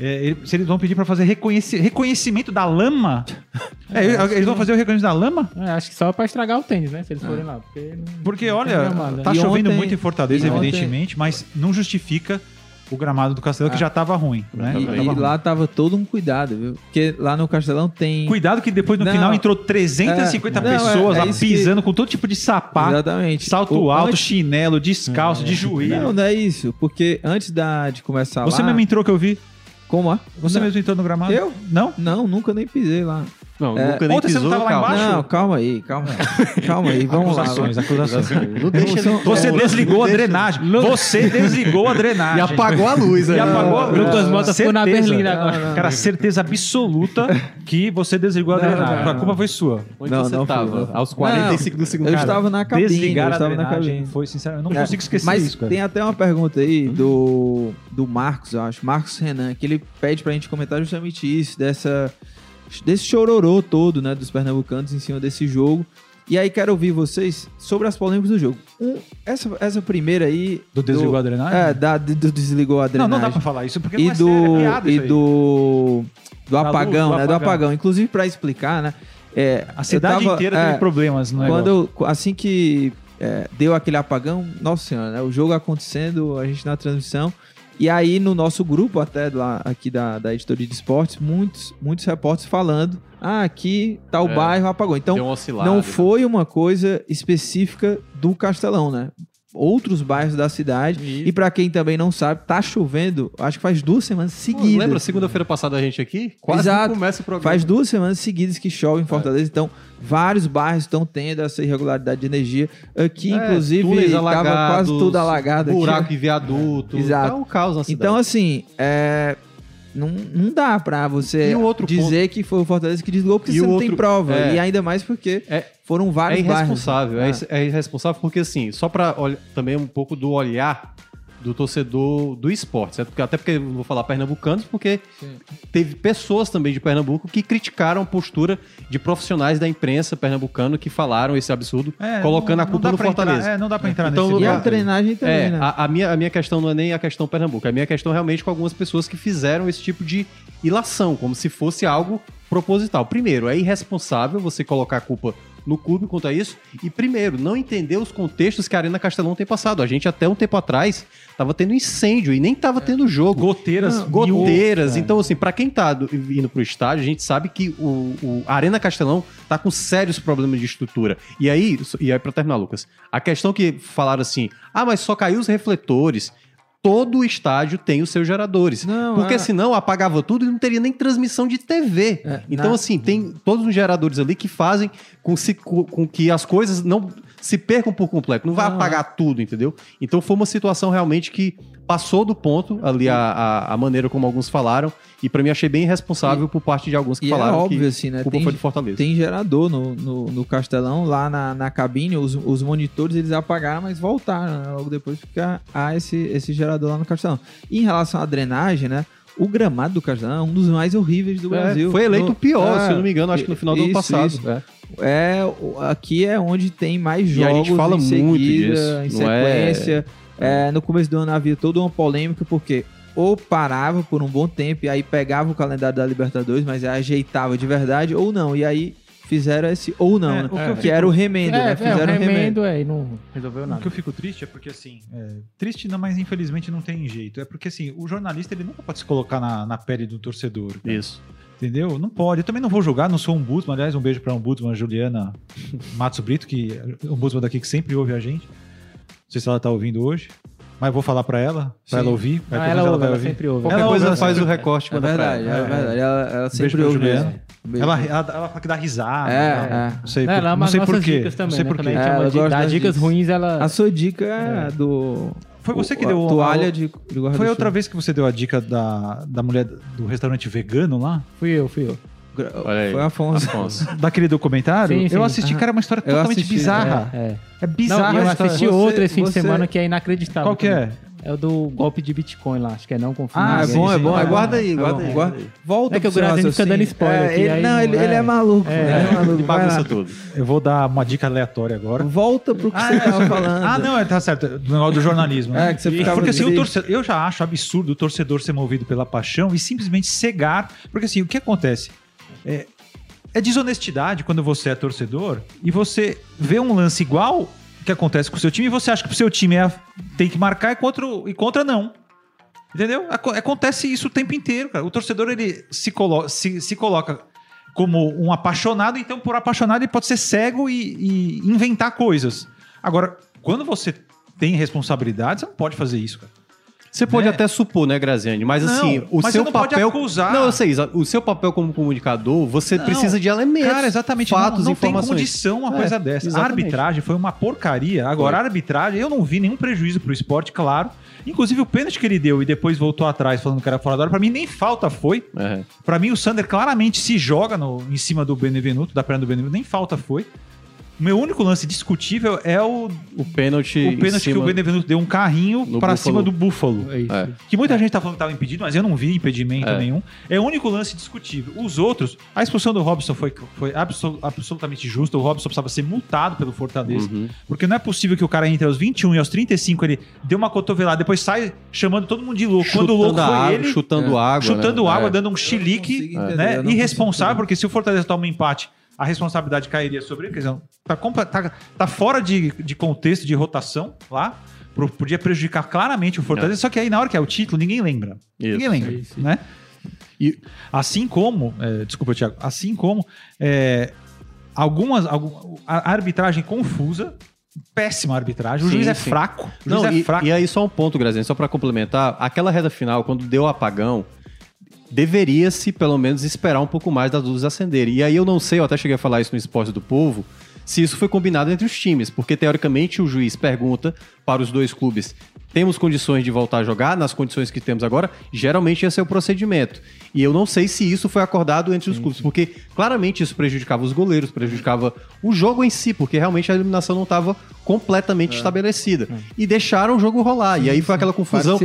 É, ele- se eles vão pedir pra fazer reconheci- reconhecimento da lama. É, eles vão fazer o reconhecimento da lama? É, acho que só pra estragar o tênis, né? Se eles forem lá. Porque, não- Porque, não olha, gramado, tá E chovendo ontem- muito em Fortaleza, e ontem- evidentemente, mas não justifica o gramado do Castelo, que Ah. já tava ruim. Né? E, Já e tava ruim. lá tava todo um cuidado, viu? Porque lá no Castelão tem. Cuidado que depois no Não. final entrou 350 É, não, pessoas é- é lá que- pisando com todo tipo de sapato, Exatamente. salto O- alto, antes- chinelo, descalço, de joelho. Não, não é isso. Porque antes da, de começar Você lá. mesmo entrou que eu vi. Como é? Você Não. mesmo entrou no gramado? Eu? Não? Não, nunca nem pisei lá. Não, É, nunca nem ontem você não pisou, tava lá calma. embaixo? Não, calma aí, calma aí. calma aí, vamos lá. acusações, acusações. Você desligou a drenagem. Você desligou a drenagem. E apagou a luz, E né? apagou a luz. Lucas Mota ficou na. Berlinda agora. Cara, certeza absoluta que você desligou a drenagem. A culpa foi sua. Onde Não, você não fui, tava? não. Aos 45 do segundo Eu estava na cabine. Desligar eu a estava na drenagem cabine. foi, sinceramente, eu não É, consigo esquecer Mas isso, cara. tem até uma pergunta aí do, do Marcos, eu acho, Marcos Renan, que ele pede pra gente comentar justamente isso, dessa, desse chororô todo, né, dos pernambucanos em cima desse jogo. E aí quero ouvir vocês sobre as polêmicas do jogo. Um, essa, essa primeira aí... Do desligou a drenagem? É, da, do, do desligou a Não, drenagem. não dá pra falar isso, porque e não é do, sério, é piada e do, do apagão, luz, do né, do apagão. apagão. Inclusive pra explicar, né, é, A cidade tava- inteira é, teve problemas no quando negócio. eu, assim que é, deu aquele apagão, nossa senhora, né? O jogo acontecendo, a gente na transmissão. E aí, no nosso grupo, até lá aqui da, da editoria de esportes, muitos, muitos repórteres falando: ah, aqui tal É. bairro apagou. Então, não foi uma coisa específica do Castelão, né? Outros bairros da cidade. E pra quem também não sabe, tá chovendo, acho que faz duas semanas seguidas. Lembra segunda-feira passada a gente aqui? Quase Exato. começa o programa. Faz duas semanas seguidas que chove em Fortaleza, então vários bairros estão tendo essa irregularidade de energia. Aqui, É, inclusive, estava quase tudo alagado. aqui, Buraco né? de viaduto. Exato. Tá um caos na cidade. Então, assim, é, não, não dá pra você dizer que foi o Fortaleza que desligou, porque E você não tem outro- prova. é. E ainda mais porque É- foram É vários bairros. irresponsável, é, Ah. é irresponsável porque assim, só pra olhar também um pouco do olhar do torcedor do esporte, certo? Porque- Até porque eu vou falar pernambucanos, porque teve pessoas também de Pernambuco que criticaram a postura de profissionais da imprensa pernambucano que falaram esse absurdo, É, colocando não- a culpa no pra entrar- Fortaleza. é, não dá pra entrar Então, nesse E a lugar- treinagem também, É, né? a, a minha, a minha questão não é nem a questão Pernambuco, a minha questão realmente com algumas pessoas que fizeram esse tipo de ilação, como se fosse algo proposital. Primeiro, é irresponsável você colocar a culpa no clube quanto a isso. E primeiro, não entender os contextos que a Arena Castelão tem passado. A gente até um tempo atrás tava tendo incêndio e nem tava tendo jogo. Goteiras. Não, goteiras. mil- Então, assim, pra quem tá do- indo pro estádio, a gente sabe que o, o- a Arena Castelão tá com sérios problemas de estrutura. E aí, e aí pra terminar, Lucas, a questão que falaram assim, ah, mas só caiu os refletores. Todo estádio tem os seus geradores. Não, porque é- senão apagava tudo e não teria nem transmissão de TV. É, então, na- assim, tem todos os geradores ali que fazem com, se- com- com que as coisas não se percam por completo. Não vai Não, apagar tudo, entendeu? Então foi uma situação realmente que passou do ponto ali a, a, a maneira como alguns falaram. E pra mim achei bem irresponsável por parte de alguns que E é falaram óbvio, que assim, né? culpa Tem- foi do Fortaleza. Tem gerador no, no, no Castelão, lá na, na cabine, os, os monitores eles apagaram, mas voltaram, né? Logo depois há, há esse, esse gerador lá no Castelão. E em relação à drenagem, né? O gramado do Castelão é um dos mais horríveis do É, Brasil. foi eleito o pior, É, se eu não me engano, acho que no final do ano isso, passado. isso. É. É, aqui é onde tem mais E a jogos gente fala em muito seguida, disso, em é- sequência. É, no começo do ano havia toda uma polêmica, porque ou parava por um bom tempo e aí pegava o calendário da Libertadores, mas ajeitava de verdade, ou não. E aí fizeram esse ou não, É, né? o que eu que era o remendo, é, né? é, Fizeram o o remendo. remendo é, e não resolveu O nada. que eu fico triste é porque, assim, é, triste não, mas infelizmente não tem jeito. É porque, assim, o jornalista ele nunca pode se colocar na, na pele do torcedor. cara. Isso. Entendeu? Não pode. Eu também não vou julgar, não sou um Ombudsman. Aliás, um beijo pra Ombudsman Juliana Matos Brito, que é Ombudsman daqui que sempre ouve a gente. Não sei se ela tá ouvindo hoje, mas vou falar pra ela, pra Sim. ela ouvir. Ah, ela, ouve, vai ela ouvir. sempre ouve. Qualquer Ela coisa ouve faz essa- o recorte É verdade, ela. é verdade. Ela, ela sempre ouve Juliana. Ela, ela, ela fala que dá risada. É, né? é. Não sei, Não, por, ela não sei porquê. dicas também, Não sei né? É, das dicas dicas. ruins, ela... A sua dica é do. Foi você que o- deu a a- toalha de, de guarda Foi outra vez que você deu a dica da, da mulher do restaurante vegano lá? Fui eu, fui eu. Olha aí. Foi o Afonso. Afonso. Daquele documentário? Sim, sim. Eu assisti, cara, é uma história Eu totalmente assisti, bizarra. É, é. É, bizarra Não, eu assisti Você- outro esse fim de você- semana que é inacreditável. Qual que é? também. É o do golpe de Bitcoin lá, acho que é não confio Ah, em é bom, é bom. Ah, é bom. guarda aí, É guarda bom, aí, guarda- aí. Volta É que o Graziano fica dando spoiler É, aqui, ele- aí não, ele, ele é é. maluco. É. ele é maluco. Bagunça tudo. Eu vou dar uma dica aleatória agora. Volta pro que você tava falando. Ah, não, é, tá certo. Do negócio do jornalismo. né? É, que você ficava Porque assim, o torcedor, eu já acho absurdo o torcedor ser movido pela paixão e simplesmente cegar. Porque assim, o que acontece? É, é desonestidade quando você é torcedor e você vê um lance igual que acontece com o seu time e você acha que o seu time é, tem que marcar e contra, e contra não. Entendeu? Aco- Acontece isso o tempo inteiro, cara. O torcedor ele se, colo se, se coloca como um apaixonado, então por apaixonado ele pode ser cego e, e inventar coisas. Agora, quando você tem responsabilidade, você não pode fazer isso, cara. Você pode Né? até supor, né, Graziani? Mas Não, assim, o mas seu você não pode papel. Não, eu sei, o seu papel como comunicador, você Não. precisa de elementos. Cara, exatamente. Fatos, não, não tem informações. condição uma É, coisa dessa. A exatamente. arbitragem foi uma porcaria. Agora, Foi. a arbitragem, eu não vi nenhum prejuízo pro esporte, claro. Inclusive, o pênalti que ele deu e depois voltou atrás falando que era fora da hora, pra mim nem falta foi. É. Pra mim, o Sander claramente se joga no, em cima do Benevenuto, da perna do Benevenuto, nem falta foi. O meu único lance discutível é o, O pênalti. o pênalti que o Benevenuto deu um carrinho Buffalo. cima do Búfalo. É isso. É. Que muita gente tá falando que tava impedido, mas eu não vi impedimento É. nenhum. É o único lance discutível. Os outros, a expulsão do Robson foi, foi absol- absolutamente justa. O Robson precisava ser multado pelo Fortaleza. Uhum. Porque não é possível que o cara entre aos 21 e aos 35 ele dê uma cotovelada, depois sai chamando todo mundo de louco. Quando o louco Chutando foi água, ele, chutando água. chutando né? água, É. dando um chilique, né? Irresponsável, porque se o Fortaleza toma um empate, a responsabilidade cairia sobre ele. Quer dizer, tá, tá- tá fora de, de contexto de rotação lá. Pro- Podia prejudicar claramente o Fortaleza, só que aí na hora que é o título, ninguém lembra. Isso. Ninguém lembra, Isso. né? E assim como, é, desculpa, Thiago, assim como é, algumas, algum- a arbitragem confusa, péssima arbitragem, o Sim, juiz é sim. fraco, o juiz Não, é e, fraco. e aí só um ponto, Graziano, só pra complementar, aquela reta final, quando deu o apagão, deveria-se pelo menos esperar um pouco mais das luzes acenderem. E aí eu não sei, eu até cheguei a falar isso no Esporte do Povo, se isso foi combinado entre os times, porque teoricamente o juiz pergunta para os dois clubes: temos condições de voltar a jogar nas condições que temos agora? Geralmente esse é o procedimento. E eu não sei se isso foi acordado entre os clubes, porque claramente isso prejudicava os goleiros, prejudicava o jogo em si, porque realmente a eliminação não estava completamente estabelecida. E deixaram o jogo rolar. e aí foi aquela confusão.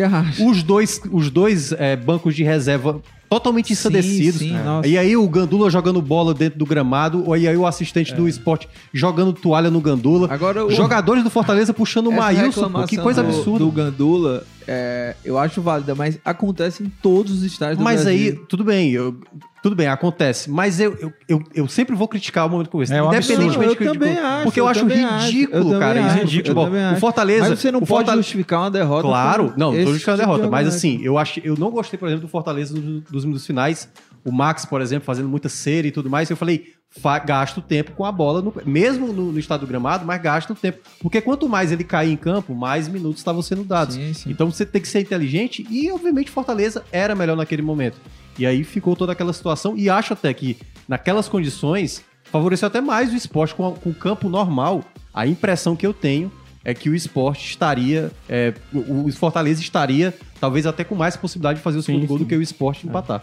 Os dois, os dois é, bancos de reserva totalmente Sim, ensandecidos. sim, nossa. E aí o Gandula jogando bola dentro do gramado, e aí o assistente do esporte jogando toalha no Gandula. Agora, o- Jogadores do Fortaleza puxando o Maílson, pô, que coisa do- absurda. Do Gandula, é, eu acho válida, mas acontece em todos os estádios do Mas aí, Brasil. tudo bem, eu- tudo bem, acontece. Mas eu, eu, eu, eu sempre vou criticar o momento como esse. É um independentemente absurdo. que Eu também acho, Porque eu, eu acho acho, ridículo, eu cara. Isso é acho, ridículo. O acho. Fortaleza. Mas você não pode justificar uma derrota. Claro, não, esse tô justificando a tipo de derrota. Mas argumento. assim, eu, acho, eu não gostei, por exemplo, do Fortaleza do- dos minutos finais. O Max, por exemplo, fazendo muita cera e tudo mais. Eu falei, fa- gasta o tempo com a bola, no- mesmo no, no estado do gramado, mas gasta o tempo. Porque quanto mais ele cair em campo, mais minutos estavam sendo dados. Sim, sim. Então você tem que ser inteligente e, obviamente, Fortaleza era melhor naquele momento. E aí ficou toda aquela situação. E acho até que, naquelas condições, favoreceu até mais o esporte com, a- com o campo normal. A impressão que eu tenho é que o esporte estaria. é, o, o Fortaleza estaria, talvez até com mais possibilidade de fazer o segundo Sim, gol do que o esporte empatar.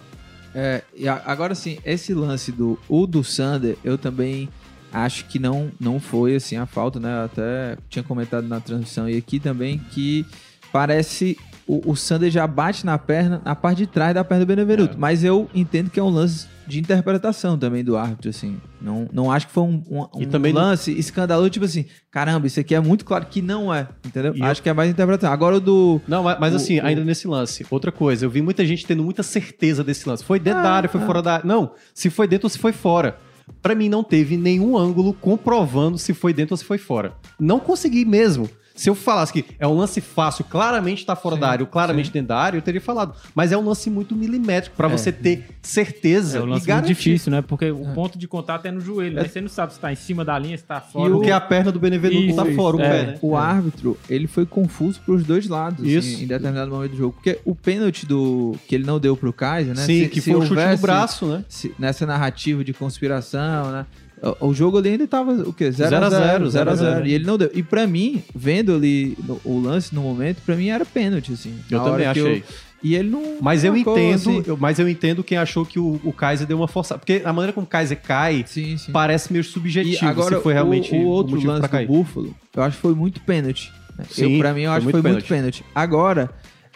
É, e a- agora sim, esse lance do o do Sander, eu também acho que não não foi assim a falta, né? Eu até tinha comentado na transmissão e aqui também que parece o, o Sander já bate na perna, na parte de trás da perna do Benevenuto. É. Mas eu entendo que é um lance de interpretação também do árbitro, assim. Não, não acho que foi um, um, um também não- lance escandaloso, tipo assim, caramba, isso aqui é muito claro que não é, entendeu? E acho que é mais interpretação. Agora o do... Não, mas, mas O- assim, o- ainda nesse lance, outra coisa, eu vi muita gente tendo muita certeza desse lance. Foi dentro da área, foi fora da área. Não, se foi dentro ou se foi fora. Pra mim não teve nenhum ângulo comprovando se foi dentro ou se foi fora. Não consegui mesmo. Se eu falasse que é um lance fácil, claramente tá fora Sim, da área, ou claramente sim. dentro da área, eu teria falado. Mas é um lance muito milimétrico pra É. você ter certeza É um e lance muito difícil, né? Porque o ponto de contato é no joelho, né? Você não sabe se tá em cima da linha, se tá fora. o- Porque a perna do Benevenuto Isso, tá isso, fora, o é. pé, né? O árbitro, ele foi confuso pros dois lados, assim, Isso. em determinado momento do jogo. Porque o pênalti do que ele não deu pro Kaiser, né? Sim, se- que se foi o chute no braço, né? se- nessa narrativa de conspiração, né? O, o jogo ali ainda tava o quê? 0 Zero a a 0 zero, 0 a zero a 0 zero. E ele não deu. E pra mim, vendo ali no- o lance no momento, pra mim era pênalti, assim. Eu também achei. E ele não. Mas eu marcou, entendo, assim. eu- mas eu entendo quem achou que o, o Kaiser deu uma forçada. Porque a maneira como o Kaiser cai Sim, sim. parece meio E subjetivo. agora, se foi realmente o, o outro motivo lance do Búfalo, eu acho que foi muito pênalti. Sim, eu, pra mim, eu acho que foi muito pênalti. Agora,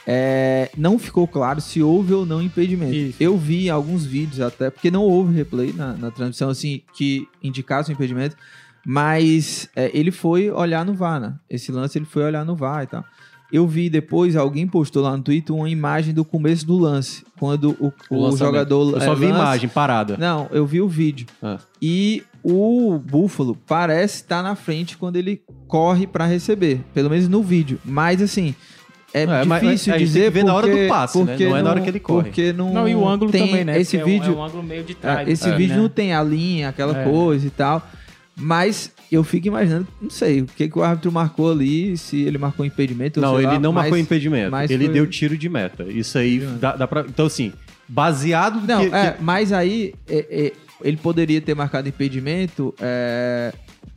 é, não ficou claro se houve ou não impedimento. Isso. Eu vi alguns vídeos até, porque não houve replay na, na transmissão, assim, que indicasse o impedimento, mas é, ele foi olhar no VAR, né? Esse lance ele foi olhar no VAR e tal. Eu vi depois, alguém postou lá no Twitter uma imagem do começo do lance, quando o, o, lançamento. jogador... Eu só é, vi lança- imagem parada. Não, eu vi o vídeo. Ah. E o Búfalo parece estar na frente quando ele corre pra receber, pelo menos no vídeo. Mas assim, é, É, mas difícil a gente dizer tem que ver na hora do porque- passe, né? porque Não é na hora que ele corre. Porque não, Não, e o ângulo tem também, né? Esse Porque é um- vídeo, É um, ângulo meio de trás. é, esse assim, vídeo né? não tem a linha, aquela É. coisa e tal. Mas eu fico imaginando, não sei, o que, que o árbitro marcou ali, se ele marcou impedimento ou Não, sei ele lá, não mas- marcou impedimento. mas Ele foi- deu tiro de meta. Isso aí dá, dá pra. Então, assim, baseado no Não, que. é, que- mas aí é, é, ele poderia ter marcado impedimento é,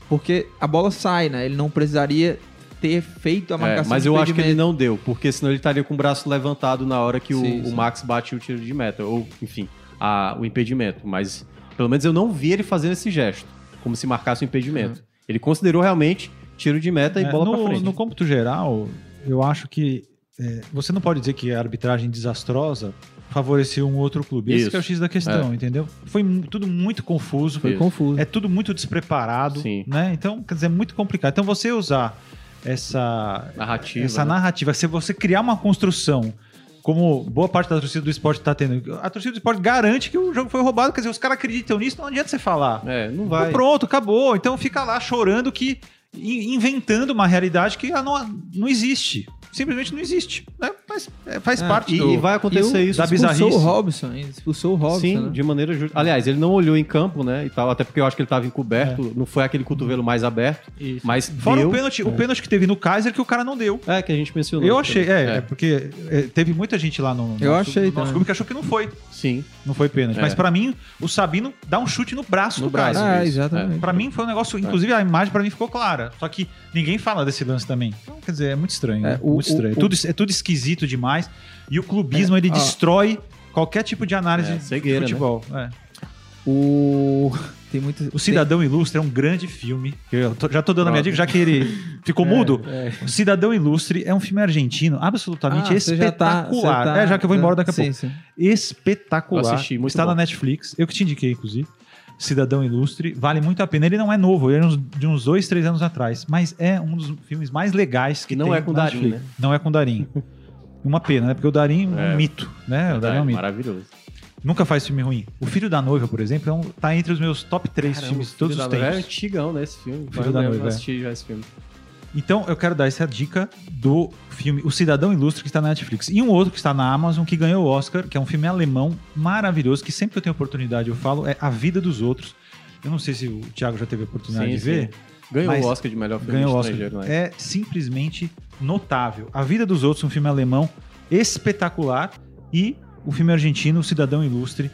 porque a bola sai, né? Ele não precisaria ter feito a é, marcação mas de eu acho que ele não deu, porque senão ele estaria com o braço levantado na hora que o, Sim, o sim. Max bate o tiro de meta. Ou, enfim, a- o impedimento. Mas pelo menos eu não vi ele fazendo esse gesto, como se marcasse o impedimento. Ele considerou realmente tiro de meta e É, bola no, pra frente. No cômputo geral, eu acho que é, você não pode dizer que a arbitragem desastrosa favoreceu um outro clube. Esse Isso. que é o X da questão, entendeu? Foi tudo muito confuso. Foi confuso. É tudo muito despreparado, Sim. né? Então, quer dizer, é muito complicado. Então, você usar essa Narrativa, essa né? narrativa, se você criar uma construção como boa parte da torcida do esporte está tendo, a torcida do esporte garante que o jogo foi roubado, quer dizer, os caras acreditam nisso, não adianta você falar. É, não Então, vai. pronto, acabou. Então fica lá chorando que in- inventando uma realidade que não, não existe. Simplesmente não existe. né? Mas é, faz Ah, parte E, do. e vai acontecer E o- isso. da Expulsou bizarrice. o Robson, expulsou o Robson, Sim, né? de maneira justa. Aliás, ele não olhou em campo, né? E tal, até porque eu acho que ele estava encoberto. Não foi aquele cotovelo mais aberto, Isso. mas Fora deu. o pênalti, o pênalti que teve no Kaiser que o cara não deu. É, que a gente mencionou. Eu achei, é, é, É. porque é, teve muita gente lá no, no Eu nosso, achei no nosso clube que achou que não foi. Sim. Não foi pênalti. É. Mas pra mim, o Sabino dá um chute no braço No do braço. Kaiser. Ah, exatamente. Pra mim foi um negócio, inclusive a imagem pra mim ficou clara. Só que ninguém fala desse lance também. Então, quer dizer, é muito estranho. É, né? o- muito estranho. o- É, tudo, é tudo esquisito demais. E o clubismo, É, ele ó. destrói qualquer tipo de análise É, de cegueira, futebol. É. O. Tem muito. O Cidadão Ilustre é um grande filme. Eu tô- já tô dando a minha dica, já que ele ficou mudo. É. O Cidadão Ilustre é um filme argentino absolutamente Ah, você já tá- espetacular. tá- É, já que eu vou embora daqui a sim, pouco. sim. Espetacular. Eu assisti, muito Está bom. na Netflix. Eu que te indiquei, inclusive. Cidadão Ilustre. Vale muito a pena. Ele não é novo, ele é de uns dois, três anos atrás. Mas é um dos filmes mais legais que E não é com na Darim, Netflix. né? Não é com Darim. Uma pena, né? Porque o Darim é um É. mito, né? O Darim é um mito. maravilhoso. Nunca faz filme ruim. O Filho da Noiva, por exemplo, é um, tá entre os meus top 3 Caramba, filmes de Filho todos os da Noiva É tempos. antigão, né, esse filme. Filho Mas da eu Noiva, é. assisti já esse filme. Então, eu quero dar essa dica do filme O Cidadão Ilustre, que está na Netflix. E um outro que está na Amazon, que ganhou o Oscar, que é um filme alemão maravilhoso, que sempre que eu tenho oportunidade eu falo, é A Vida dos Outros. Eu não sei se o Thiago já teve a oportunidade Sim, de sim. ver. Ganhou o Oscar de melhor filme Ganhou o Oscar. estrangeiro, né? É simplesmente notável. A Vida dos Outros, um filme alemão espetacular. E o filme argentino, O Cidadão Ilustre.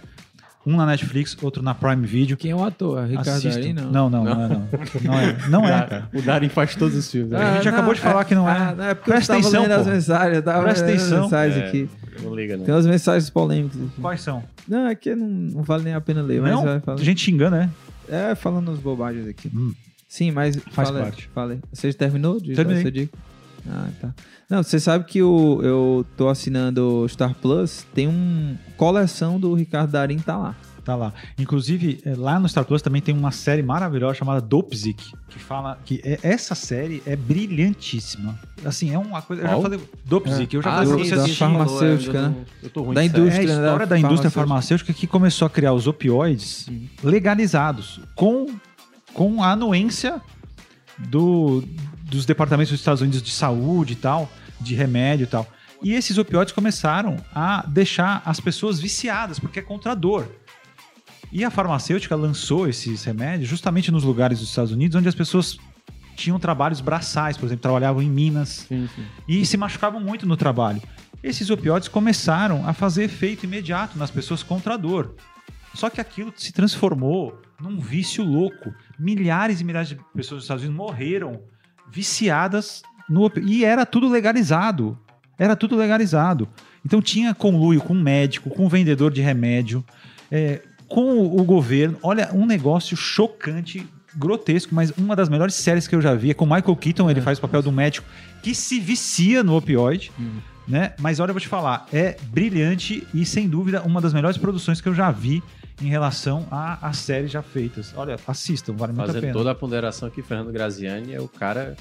Um na Netflix, outro na Prime Video. Quem é o ator? Ricardo Assistam. Darim, não? Não, não, não, é, não. Não é, não é. O Darin faz todos os filmes. né? a gente acabou de falar que não é. Ah, não, é porque Presta eu tava atenção, lendo as mensagens. Eu tava Presta atenção. mensagens É. aqui. Não liga, não. Tem umas mensagens polêmicas aqui. Quais são? Não, aqui não, não vale nem a pena ler, mas não, vai falar. gente xingando, né? É, falando as bobagens aqui. Hum. Sim, mas Faz fala, parte. Fala. Você terminou de Terminei. dar essa dica? Ah, tá. Não, você sabe que o, eu tô assinando o Star Plus, tem uma coleção do Ricardo Darim, tá lá. Tá lá. Inclusive, é, lá no Star Plus também tem uma série maravilhosa chamada Dopesic, que fala que é- essa série é brilhantíssima. Assim, é uma coisa. Eu já falei. Dopesic, eu já Ah, falei pra sim, você da assistir. farmacêutica, Eu né? tô- Eu tô ruim Da série. É a indústria, né, história da indústria farmacêutica que começou a criar os opioides legalizados com, com a anuência do, dos departamentos dos Estados Unidos de saúde e tal, de remédio e tal. E esses opioides começaram a deixar as pessoas viciadas, porque é contra a dor. E a farmacêutica lançou esses remédios justamente nos lugares dos Estados Unidos onde as pessoas tinham trabalhos braçais, por exemplo, trabalhavam em minas Sim, sim. e se machucavam muito no trabalho. Esses opioides começaram a fazer efeito imediato nas pessoas contra a dor. Só que aquilo se transformou num vício louco. Milhares e milhares de pessoas dos Estados Unidos morreram viciadas no e era tudo legalizado. Era tudo legalizado. Então tinha conluio com médico, com vendedor de remédio, é, com o, governo. Olha, um negócio chocante, grotesco, mas uma das melhores séries que eu já vi é com Michael Keaton, ele faz o papel do médico que se vicia no opioide. Né? Mas olha, eu vou te falar, é brilhante e sem dúvida uma das melhores produções que eu já vi em relação a, a séries já feitas. Olha, assistam, vale muito a Fazendo pena. toda a ponderação aqui, Fernando Graziani é o cara.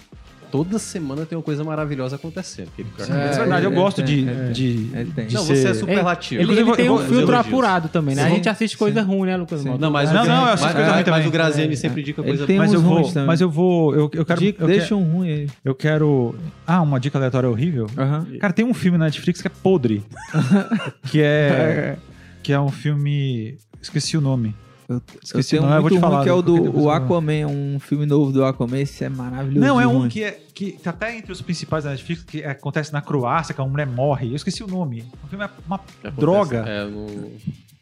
Toda semana tem uma coisa maravilhosa acontecendo. que ele- É verdade, eu ele gosto tem, de, de Não, ser... você é superlativo. Ele, Inclusive, ele tem um filtro apurado também, né? Sim, a gente assiste coisa ruim, né, Lucas? Sim. Não, mas, Não, o, não, eu mas, assisto mas, coisa ruim mas também. o Graziani É, sempre indica coisa tem mas eu vou, ruins também. mas eu vou, eu, eu quero, Dica- eu deixa quero, um ruim aí. eu quero, ah, uma dica aleatória horrível. Aham. Cara, tem um filme na Netflix que é podre, que é, que é um filme, esqueci o nome. Eu, eu Esqueci, tenho não, um eu vou muito te falar, que é o do o eu Aquaman, um filme novo do Aquaman, esse é maravilhoso. Não, é um que, é, que tá até entre os principais da Netflix, que acontece na Croácia, que a mulher morre. Eu esqueci o nome. O filme é uma Acontece, droga. é, no-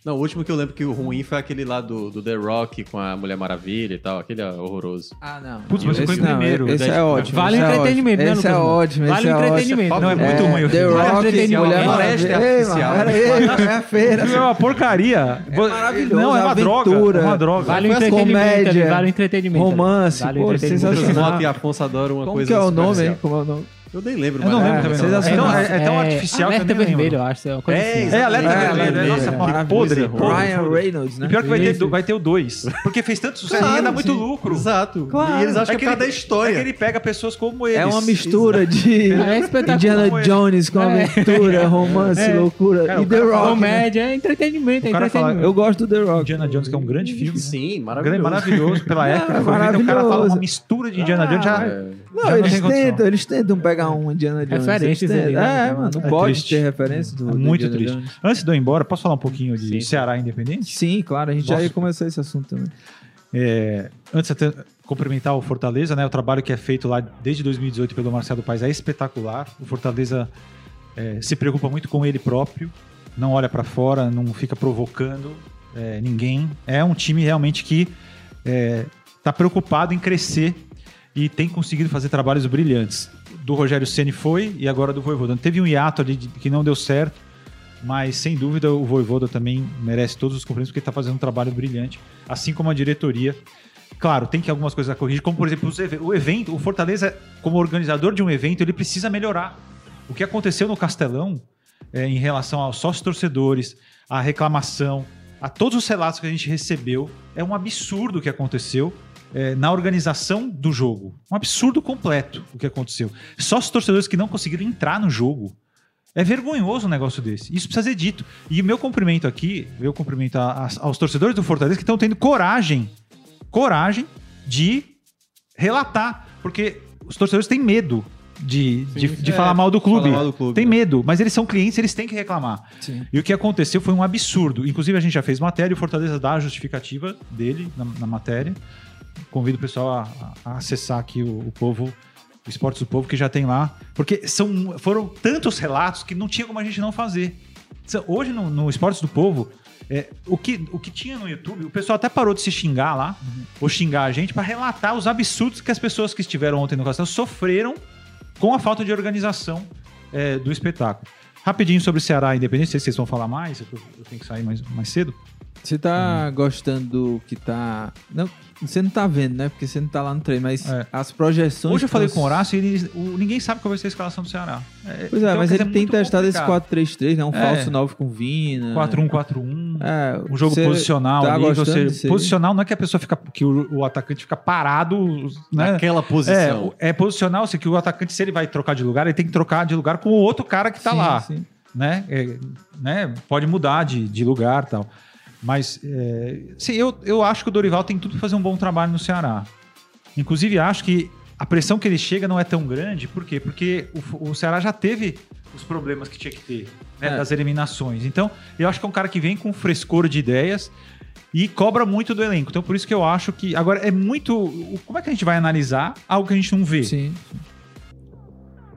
Não, o último que eu lembro que o ruim foi aquele lá do, do The Rock com a Mulher Maravilha e tal. Aquele é horroroso. Ah, não. Putz, mas esse não, primeiro. Esse é Dez- ótimo. Vale esse o é entretenimento, né, Esse é ótimo, Vale esse o é ótimo. entretenimento. Não, é muito É, ruim o The Rock, entretenimento. Mulher É Maravilha. Pera aí, é a feira. É uma porcaria. É maravilhoso, Não, é uma droga. É uma droga. Vale o entretenimento, vale o entretenimento. romance, vale o entretenimento. sensacional. E Afonso adoram uma Como coisa que é o nome, hein? Como é o nome? Eu nem lembro, Eu não mas- lembro É, também. vocês não. Então, é, é tão artificial que eu Alerta nem lembro. vermelho, eu acho. É, uma coisa É, assim, exato. É, alerta É, vermelho. alerta Nossa, que podre. Ryan Reynolds, né? E pior que vai ter, vai ter o 2. Porque fez tanto sucesso e ia dar muito lucro. Exato. Claro. E eles acham É que é por da É história. que ele pega pessoas como eles. É uma mistura de É espetacular. Indiana Jones com É. aventura, romance, É. loucura. Cara, e The Rock. né? Comédia, é entretenimento, é. Eu gosto do The Rock. Indiana Jones, que é um grande filme. né? Sim, maravilhoso. maravilhoso pela época. é. O cara fala maravilhoso. uma mistura de Indiana Jones. Já, É. Não, eles tentam, eles tentam pegar um Indiana Jones. Referências ali, né? É, mano, não É pode triste. ter referência do, É do muito Indiana triste. Jones. Antes de eu ir embora, posso falar um pouquinho de Sim. Ceará Independente? Sim, claro, a gente já ia começar esse assunto também. É, antes até cumprimentar o Fortaleza, né? O trabalho que é feito lá desde 2018 pelo Marcelo Paes é espetacular. O Fortaleza é, se preocupa muito com ele próprio, não olha para fora, não fica provocando é, ninguém. É um time realmente que está preocupado em crescer e tem conseguido fazer trabalhos brilhantes. Do Rogério Ceni foi e agora do Voivoda. Teve um hiato ali que não deu certo, mas sem dúvida o Voivoda também merece todos os cumprimentos porque está fazendo um trabalho brilhante, assim como a diretoria. Claro, tem que algumas coisas a corrigir, como por exemplo o evento, o Fortaleza, como organizador de um evento, ele precisa melhorar. O que aconteceu no Castelão é, em relação aos sócios torcedores, à reclamação, a todos os relatos que a gente recebeu, é um absurdo o que aconteceu é, na organização do jogo. Um absurdo completo o que aconteceu. Sócios torcedores que não conseguiram entrar no jogo. É vergonhoso um negócio desse. Isso precisa ser dito. E o meu cumprimento aqui, meu cumprimento a- a- aos torcedores do Fortaleza que estão tendo coragem, coragem de relatar. Porque os torcedores têm medo de, de, de É, falar mal do clube. falar mal do clube, Tem né? medo, mas eles são clientes, eles têm que reclamar. Sim. E o que aconteceu foi um absurdo. Inclusive, a gente já fez matéria, o Fortaleza dá a justificativa dele na, na matéria. Convido o pessoal a, a acessar aqui o, o povo, o Esportes do Povo, que já tem lá. Porque são, foram tantos relatos que não tinha como a gente não fazer. Hoje, no, no Esportes do Povo, é, o, que, o que tinha no YouTube, o pessoal até parou de se xingar lá, ou xingar a gente, para relatar os absurdos que as pessoas que estiveram ontem no Castelo sofreram com a falta de organização é, do espetáculo. Rapidinho sobre Ceará Independente, não sei se vocês vão falar mais, eu, eu tenho que sair mais, mais cedo. Você tá gostando do que tá. Não, você não tá vendo, né? Porque você não tá lá no treino, mas É. as projeções. Hoje eu falei você- com o Horácio e ele- o- ninguém sabe qual vai ser a escalação do Ceará. É, Pois é, então, mas ele tem testado esse complicado. 4-3-3, né? Um É. falso 9 com Vina. 4-1-4-1. É, Um jogo você posicional tá ali, ou gostando seja, disso aí? posicional não é que a pessoa fica que o, o atacante fica parado, né? Naquela É, posição. é posicional, assim, que o atacante, se ele vai trocar de lugar, ele tem que trocar de lugar com o outro cara que tá Sim, lá. sim. Né? É, né? Pode mudar de, de lugar e tal. Mas é, sim, eu, eu acho que o Dorival tem tudo para fazer um bom trabalho no Ceará. Inclusive, acho que a pressão que ele chega não é tão grande. Por quê? Porque o, o Ceará já teve os problemas que tinha que ter, né? É. Das eliminações. Então, eu acho que é um cara que vem com frescor de ideias e cobra muito do elenco. Então, por isso que eu acho que. Agora, é muito. Como é que a gente vai analisar algo que a gente não vê? Sim.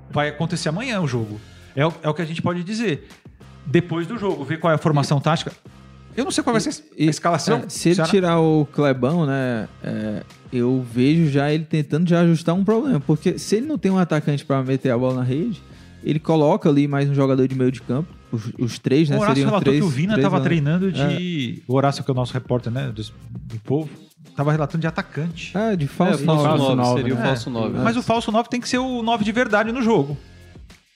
vai acontecer amanhã o jogo. É o, é o que a gente pode dizer. Depois do jogo, ver qual é a formação tática. Eu não sei qual vai ser a escalação. é, se ele Ceará- tirar o Clebão, né? é, eu vejo já ele tentando já ajustar um problema. Porque se ele não tem um atacante pra meter a bola na rede, ele coloca ali mais um jogador de meio de campo. Os, os três, né? o Horácio relatou três, que o Vina estava treinando de. O Horácio, que é o nosso repórter, né? Do, do povo, estava relatando de atacante. Ah, de É, falso falso nove. falso 9, nove, seria o né? falso 9. Mas o falso 9 tem que ser o 9 de verdade no jogo.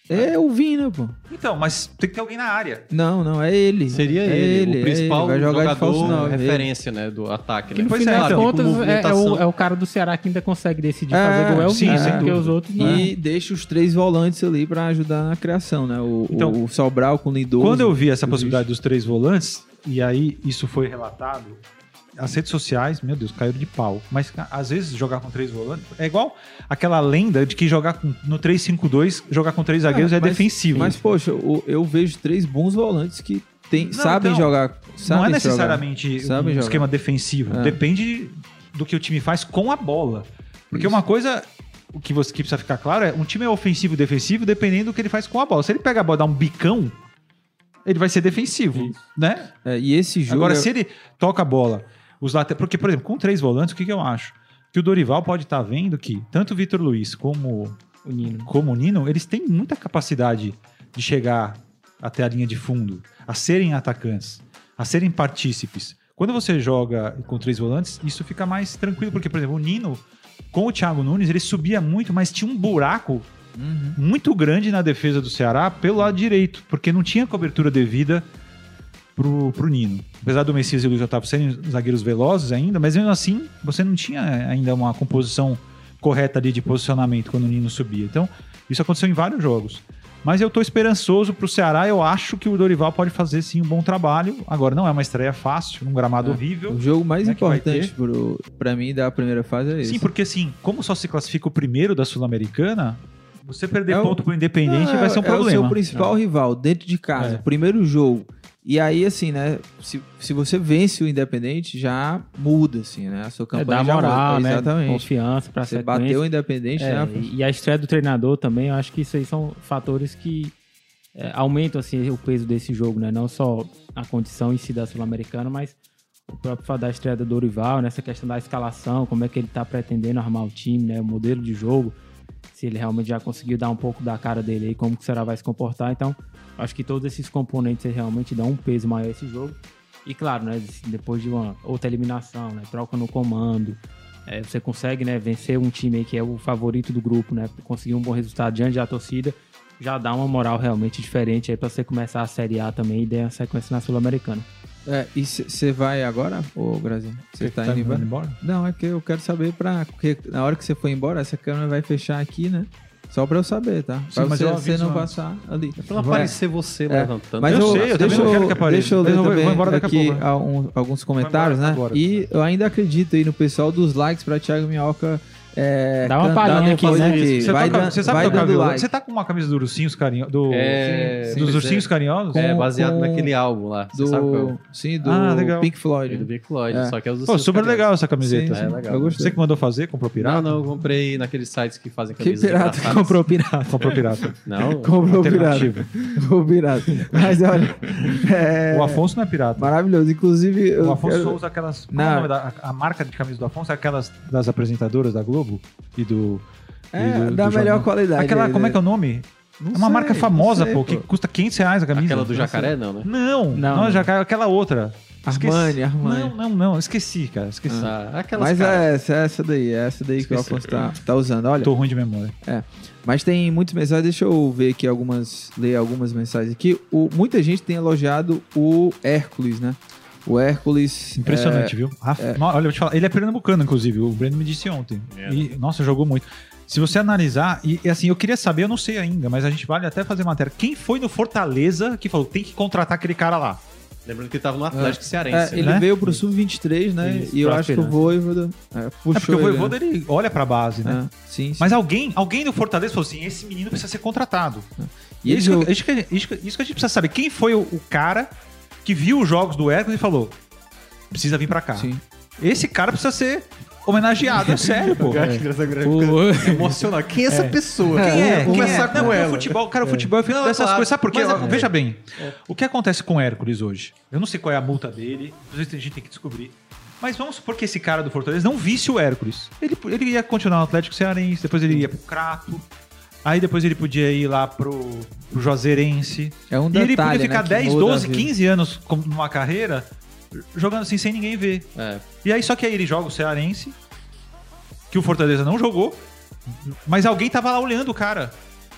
É o Vina, pô. Então, mas tem que ter alguém na área. Não, não, é ele. Seria é ele, é o principal ele. Vai jogar de falso jogador nove. é ele. referência né, do ataque. Que Né? no Pois final é, então, contas com é, é o, é o cara do Ceará que ainda consegue decidir É, fazer gol. É o sim, Vina, porque os outros não. E deixa os três volantes ali pra ajudar na criação, né? O, Então, o Sobral com o Lindoso. Quando eu vi essa possibilidade dos três volantes, e aí isso foi relatado, as redes sociais, meu Deus, caíram de pau. Mas às vezes jogar com três volantes é igual aquela lenda de que jogar com, no 3-5-2, jogar com três zagueiros é, mas- defensivo. Mas, poxa, o- eu vejo três bons volantes que tem, Não, sabem então, jogar. não sabem é jogar. necessariamente Sabem um jogar. esquema defensivo. É. Depende do que o time faz com a bola. Porque Isso. uma coisa o que, você, que precisa ficar claro é um time é ofensivo e defensivo dependendo do que ele faz com a bola. Se ele pega a bola e dá um bicão, ele vai ser defensivo, né? É, e esse jogo. Agora, é- se ele toca a bola, os late... porque, por exemplo, com três volantes, o que, que eu acho? Que o Dorival pode estar vendo que tanto o Vitor Luiz como, O Nino. como o Nino, eles têm muita capacidade de chegar até a linha de fundo, a serem atacantes, a serem partícipes. Quando você joga com três volantes, isso fica mais tranquilo, porque, por exemplo, o Nino, com o Thiago Nunes, ele subia muito, mas tinha um buraco Uhum. muito grande na defesa do Ceará pelo lado direito, porque não tinha cobertura devida pro, pro Nino. Apesar do Messias e o Luiz Otávio serem zagueiros velozes ainda, mas mesmo assim você não tinha ainda uma composição correta ali de posicionamento quando o Nino subia. Então, isso aconteceu em vários jogos. Mas eu tô esperançoso pro Ceará, eu acho que o Dorival pode fazer sim um bom trabalho. Agora, não é uma estreia fácil, num gramado É. horrível. O jogo mais Né, importante pro, pra mim da primeira fase é esse. Sim, porque assim, como só se classifica o primeiro da Sul-Americana, você perder É o- ponto pro Independente Não, vai ser um é problema. o seu principal rival dentro de casa, É. primeiro jogo. E aí, assim, né? Se, se você vence o Independente, já muda, assim, né? A sua É, campanha dá já moral, muda. né? Exatamente. Confiança pra Você bateu o Independente, É, né? e- a estreia do treinador também, eu acho que isso aí são fatores que é, aumentam assim, o peso desse jogo, né? Não só a condição em si da Sul-Americana, mas o próprio fato da estreia do Dorival, nessa questão da escalação, como é que ele tá pretendendo armar o time, né? O modelo de jogo, se ele realmente já conseguiu dar um pouco da cara dele aí, como que será vai se comportar. Então, acho que todos esses componentes realmente dão um peso maior a esse jogo. E claro, né, depois de uma outra eliminação, né, troca no comando, é, você consegue né, vencer um time que é o favorito do grupo, né, conseguir um bom resultado diante da torcida, já dá uma moral realmente diferente aí para você começar a Série A também e dar uma sequência na Sul-Americana. É, e você vai agora, ô Grazinho? Você tá, indo embora? Não, é que eu quero saber pra. Porque na hora que você for embora, essa câmera vai fechar aqui, né? Só pra eu saber, tá? Sim, Pra mas você, eu você não antes. passar ali. Pra não aparecer você É. levantando. Mas Eu eu, sei, eu também deixa, não quero eu, que apareça. deixa eu ler eu vou- também vou embora daqui a aqui alguns comentários, embora né? agora. E eu ainda acredito aí no pessoal dos likes pra Thiago Minhoca. É, Dá uma palhinha aqui, depois né? aqui. Você, Vai, toca- você sabe vai tocar violão? like. Você tá com uma camisa do Ursinhos Carinhosos? Do, É, dos pois Ursinhos é. Carinhosos? É, baseado com- naquele álbum lá. Você sabe qual é Do, sim, do Ah, legal. Pink É Floyd. do Big Floyd, É. só que é os Pô, super legal essa camiseta. Sim, É sim. legal. Eu gostei. Você que mandou fazer? Comprou pirata? Não, não, eu comprei naqueles sites que fazem Que camisas pirata engraçadas. comprou pirata. Comprou pirata. Não, Comprou pirata. Comprou pirata. Mas olha. é O Afonso não é pirata. Maravilhoso. Inclusive, O Afonso usa aquelas. É a marca de camisa do Afonso é aquelas das apresentadoras da Globo e do. É, e do- da do melhor jornal. qualidade. Aquela, como é né? que é o nome? Não é uma sei, marca não famosa, sei, pô, que custa 500 reais a camisa. aquela do jacaré, não, né? Não, não, Não. jacaré, aquela outra. Armani, Armani. Não, não, não. Esqueci, cara. Esqueci. Ah, aquelas Mas caras. é essa, é essa daí, é essa daí que o Esqueci. Afonso tá, tá usando. Olha, Tô ruim de memória. mas tem muitas mensagens, deixa eu ver aqui algumas, ler algumas mensagens aqui. O, muita gente tem elogiado o Hércules, né? O Hércules. Impressionante, viu? Rafa- No- olha, eu vou te falar. Ele é pernambucano, inclusive. O Breno me disse ontem. É. E, nossa, jogou muito. Se você analisar, e, e assim, eu queria saber, eu não sei ainda, mas a gente vale até fazer matéria. Quem foi no Fortaleza que falou, tem que contratar aquele cara lá? Lembrando que ele tava no Atlético É, Cearense. ele né? veio pro Sub-23, né? Isso, e eu acho que o. Voivoda é, puxou é porque o ele, Voivoda, ele olha pra base, né? né? É, sim, sim. Mas alguém, alguém do Fortaleza falou assim: esse menino precisa ser contratado. E E ele isso, que, isso, que, isso, que- isso que a gente precisa saber. Quem foi o, o cara que viu os jogos do Hércules e falou: precisa vir pra cá. Sim. Esse cara precisa ser homenageado, é sério, pô. Eu acho emocionado. Quem é essa pessoa? Quem é? Vou Quem é? com Não, porque ela. O futebol, cara, o futebol é feito Não, dessas claro. coisas. Sabe por quê? Mas é- Veja bem, o que acontece com o Hércules hoje? Eu não sei qual é a multa dele, a gente tem que descobrir. Mas vamos supor que esse cara do Fortaleza não visse o Hércules. Ele, ele ia continuar no Atlético Cearense, depois ele ia pro Crato, aí depois ele podia ir lá pro, pro Juazeirense. É um e ele detalhe, podia ficar né, que 10, muda a 12, vida. 15 anos numa carreira jogando assim sem ninguém ver. É. E aí, só que aí ele joga o Cearense, que o Fortaleza não jogou, mas alguém tava lá olhando o cara.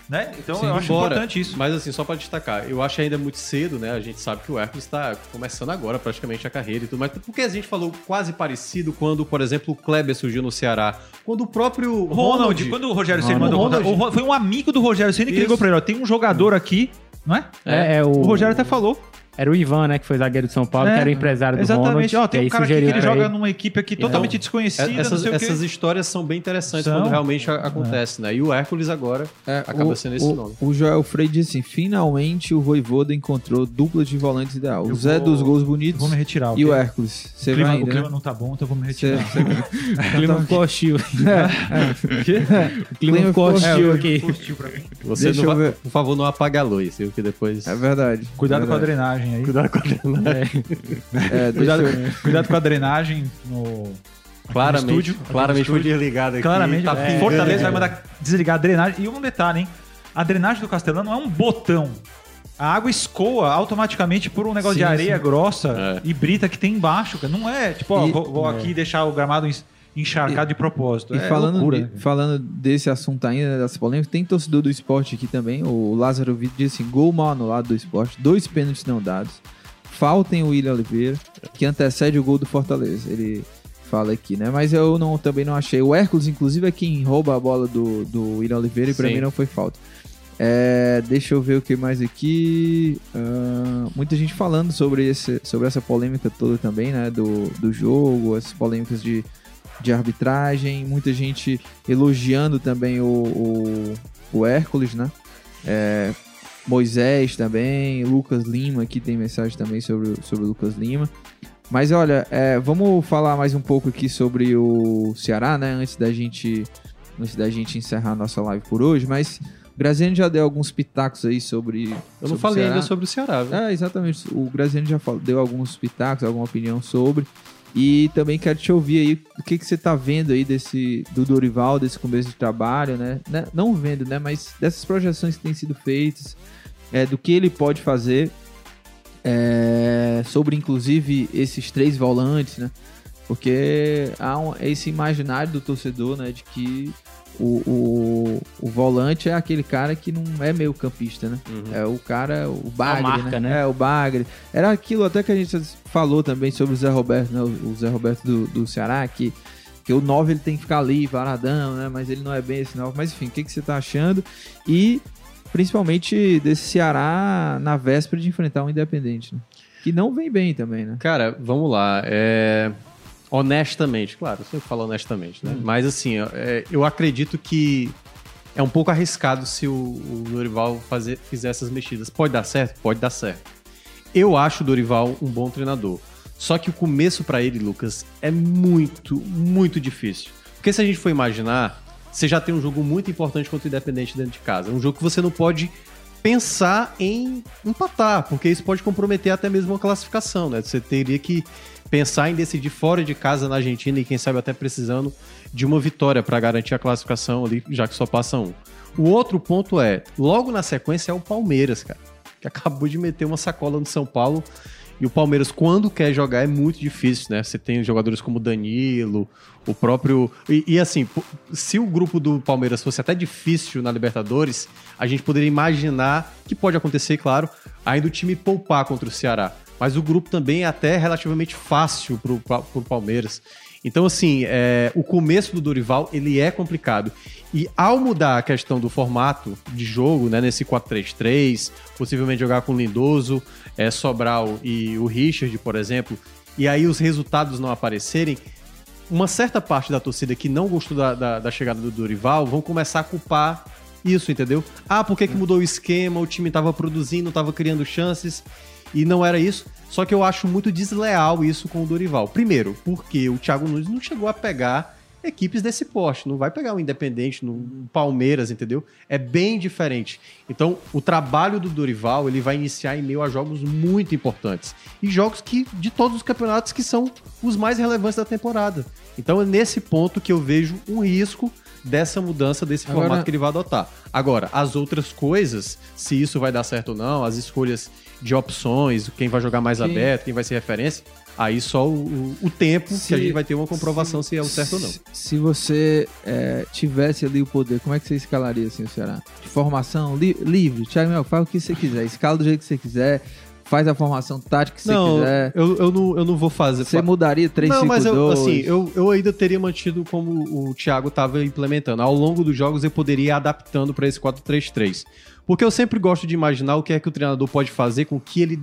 Né? Então Sim, eu acho embora. importante isso. Mas assim, só pra destacar, eu acho ainda muito cedo, né? A gente sabe que o Hércules tá começando agora praticamente a carreira e tudo, mas porque a gente falou quase parecido quando, por exemplo, o Kleber surgiu no Ceará, quando o próprio Ronald, Ronald, quando o Rogério Ceni mandou Ronald. contar, foi um amigo do Rogério Ceni que Isso. ligou pra ele, ó, tem um jogador aqui, não é? É, é o, O Rogério até falou. Era o Ivan, né? Que foi zagueiro de São Paulo, É, que era o empresário do Exatamente. Ronald. Ó, tem um cara aqui que ele joga ele. numa equipe aqui totalmente desconhecida, É, essas, não sei o quê. essas histórias são bem interessantes São. quando realmente acontece, né? E o Hércules agora É, acaba o, sendo esse o, nome. O Joel Freire disse assim: finalmente o Voivoda encontrou dupla de volantes ideal. O Eu Zé vou- dos gols bonitos vou me retirar. e o? Hércules. Você O clima, vai o ainda, clima né? não tá bom, então eu vou me retirar. você- O clima ficou hostil. O? O clima ficou hostil É, aqui. Você não vai- por favor, não apaga a luz, viu? Que depois. É verdade. Cuidado com a verdade. Drenagem aí. Cuidado com a É, deixa Cuidado, eu- cuidado com a drenagem no. Claramente, no estúdio, claramente no foi estúdio. desligado aqui. Claramente, tá é, Fortaleza vai mandar desligar a drenagem. E um detalhe, hein? A drenagem do Castelão não é um botão. A água escoa automaticamente por um negócio Sim, de areia sim. grossa É. e brita que tem embaixo. cara. Não é tipo, ó, E- vou, vou aqui deixar o gramado en- encharcado de propósito. E é falando, loucura. de- falando desse assunto ainda, dessa polêmica, tem torcedor do esporte aqui também. O Lázaro Vitor disse assim: gol mal anulado do esporte, dois pênaltis não dados. Faltem o William Oliveira, que antecede o gol do Fortaleza. Ele fala aqui, né? Mas eu não, também não achei. O Hércules, inclusive, é quem rouba a bola do, do William Oliveira e pra Sim. mim não foi falta. É, deixa eu ver o que mais aqui. Ah, muita gente falando sobre, esse, sobre essa polêmica toda também, né? Do, do jogo, essas polêmicas de, de arbitragem. Muita gente elogiando também o, o, o Hércules, né? É, Moisés também, Lucas Lima, aqui tem mensagem também sobre, o- sobre o Lucas Lima. Mas olha, é, vamos falar mais um pouco aqui sobre o Ceará, né? Antes da gente, antes da gente encerrar a nossa live por hoje. Mas o Graziano já deu alguns pitacos aí sobre. Eu não sobre o falei ainda sobre o Ceará, viu? É, exatamente. O Graziano já falou, deu alguns pitacos, alguma opinião sobre. E também quero te ouvir aí o que, que você tá vendo aí desse do Dorival, desse começo de trabalho, né? Né- Não vendo, né? Mas dessas projeções que têm sido feitas, é, do que ele pode fazer, é, sobre inclusive esses três volantes, né? Porque há um- esse imaginário do torcedor, né? De que o, o, o volante é aquele cara que não é meio campista, né? Uhum. É o cara, o Bagre, marca, né? né? É, o Bagre. Era aquilo até que a gente falou também sobre o Zé Roberto, né? O o Zé Roberto do, do Ceará, que, que o 9 ele tem que ficar ali, paradão, né? Mas ele não é bem esse 9. Mas enfim, o que, que você tá achando? E principalmente desse Ceará na véspera de enfrentar um Independente, né? Que não vem bem também, né? Cara, vamos lá. É... Honestamente, claro, eu sempre falo honestamente, né? Mas assim, é, eu acredito que é um pouco arriscado se o, Dorival fazer, fizer essas mexidas. Pode dar certo? Pode dar certo. Eu acho o Dorival um bom treinador. Só que o começo pra ele, Lucas, é muito, muito difícil. Porque se a gente for imaginar, você já tem um jogo muito importante contra o Independente dentro de casa. Um jogo que você não pode pensar em empatar, porque isso pode comprometer até mesmo a classificação, né? Você teria que pensar em decidir fora de casa na Argentina e quem sabe até precisando de uma vitória para garantir a classificação ali, já que só passa um. O outro ponto é, logo na sequência é o Palmeiras, cara, que acabou de meter uma sacola no São Paulo E o Palmeiras, quando quer jogar, é muito difícil, né? Você tem jogadores como Danilo, o próprio. E, e, assim, se o grupo do Palmeiras fosse até difícil na Libertadores, a gente poderia imaginar que pode acontecer, claro, ainda o time poupar contra o Ceará. Mas o grupo também é até relativamente fácil pro, pro Palmeiras. Então, assim, é, o começo do Dorival, ele é complicado. E ao mudar a questão do formato de jogo, né, nesse 4-3-3, possivelmente jogar com o Lindoso, é, Sobral e o Richard, por exemplo, e aí os resultados não aparecerem, uma certa parte da torcida que não gostou da, da, da chegada do Dorival vão começar a culpar isso, entendeu? Ah, por que, que mudou o esquema? O time estava produzindo, estava criando chances e não era isso. Só que eu acho muito desleal isso com o Dorival. Primeiro, porque o Thiago Nunes não chegou a pegar equipes desse porte, não vai pegar um Independente, no Palmeiras, entendeu? É bem diferente. Então, o trabalho do Dorival, ele vai iniciar em meio a jogos muito importantes. E jogos que de todos os campeonatos que são os mais relevantes da temporada. Então, é nesse ponto que eu vejo um risco dessa mudança desse Agora... formato que ele vai adotar. Agora, as outras coisas, se isso vai dar certo ou não, as escolhas de opções, quem vai jogar mais aberto, quem vai ser referência, aí só o, o tempo se, que a gente vai ter uma comprovação se, se é o certo ou não. Se você é, tivesse ali o poder, como é que você escalaria assim o Ceará? De formação li, livre, Thiago Mel, faz o que você quiser, escala do jeito que você quiser, faz a formação tática que não, você quiser. Eu, eu, não, eu não vou fazer. Você mudaria 3 Não, mas eu, assim, eu, eu ainda teria mantido como o Thiago estava implementando. Ao longo dos jogos eu poderia ir adaptando para esse 4-3-3. Porque eu sempre gosto de imaginar o que é que o treinador pode fazer com o que ele,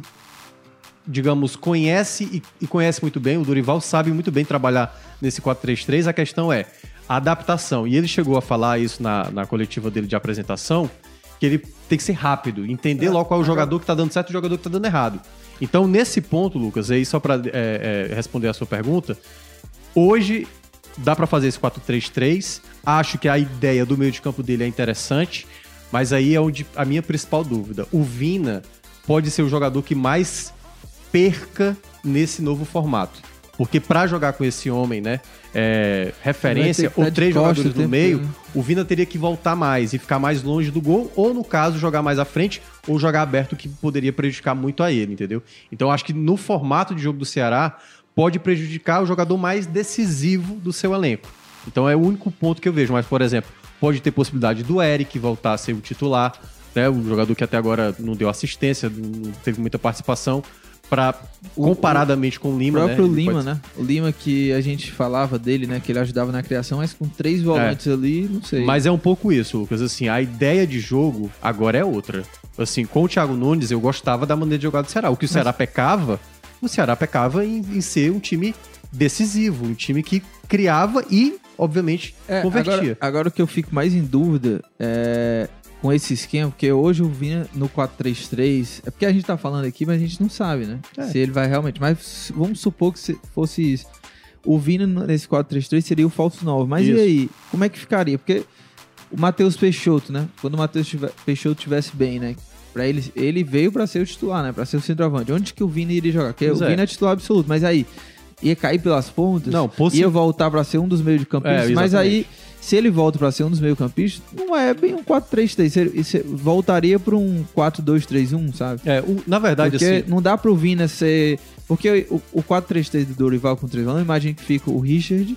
digamos, conhece e, e conhece muito bem. O Dorival sabe muito bem trabalhar nesse 4-3-3. A questão é a adaptação. E ele chegou a falar isso na, na coletiva dele de apresentação que ele tem que ser rápido, entender é, logo qual é o jogador que está dando certo e o jogador que está dando errado. Então, nesse ponto, Lucas, aí só para é, é, responder a sua pergunta, hoje dá para fazer esse 4-3-3. Acho que a ideia do meio de campo dele é interessante, mas aí é onde a minha principal dúvida. O Vina pode ser o jogador que mais perca nesse novo formato. Porque para jogar com esse homem, né, é, referência, ou três jogadores no meio, né? o Vina teria que voltar mais e ficar mais longe do gol, ou no caso, jogar mais à frente, ou jogar aberto, que poderia prejudicar muito a ele, entendeu? Então acho que no formato de jogo do Ceará, pode prejudicar o jogador mais decisivo do seu elenco. Então é o único ponto que eu vejo. Mas, por exemplo, pode ter possibilidade do Eric voltar a ser o titular, né? O jogador que até agora não deu assistência, não teve muita participação para comparadamente com o Lima, o próprio né? Lima, pode... né? O Lima que a gente falava dele, né? Que ele ajudava na criação, mas com três volantes é. ali, não sei. Mas é um pouco isso, Lucas. Assim, a ideia de jogo agora é outra. Assim, com o Thiago Nunes, eu gostava da maneira de jogar do Ceará. O que o Ceará mas... pecava, o Ceará pecava em, em, ser um time decisivo, um time que criava e, obviamente, é, convertia. Agora, agora o que eu fico mais em dúvida é com esse esquema, porque hoje o Vina no 4-3-3, é porque a gente tá falando aqui, mas a gente não sabe, né? É. Se ele vai realmente. Mas vamos supor que fosse isso. O Vina nesse 4-3-3 seria o falso 9. Mas isso. e aí? Como é que ficaria? Porque o Matheus Peixoto, né? Quando o Matheus Peixoto tivesse bem, né? Pra ele, ele veio para ser o titular, né? Pra ser o centroavante. Onde que o Vina iria jogar? Porque pois o é. Vina é titular absoluto, mas aí ia cair pelas pontas, não, possi... ia voltar para ser um dos meios de campistas, é, mas aí se ele volta para ser um dos meio-campistas, não é bem um 4-3-3. Voltaria para um 4-2-3-1, sabe? É, o, na verdade, Porque assim. Não dá para o Vina ser. Porque o, o 4-3-3 do Dorival com o Trevão, imagina que fica o Richard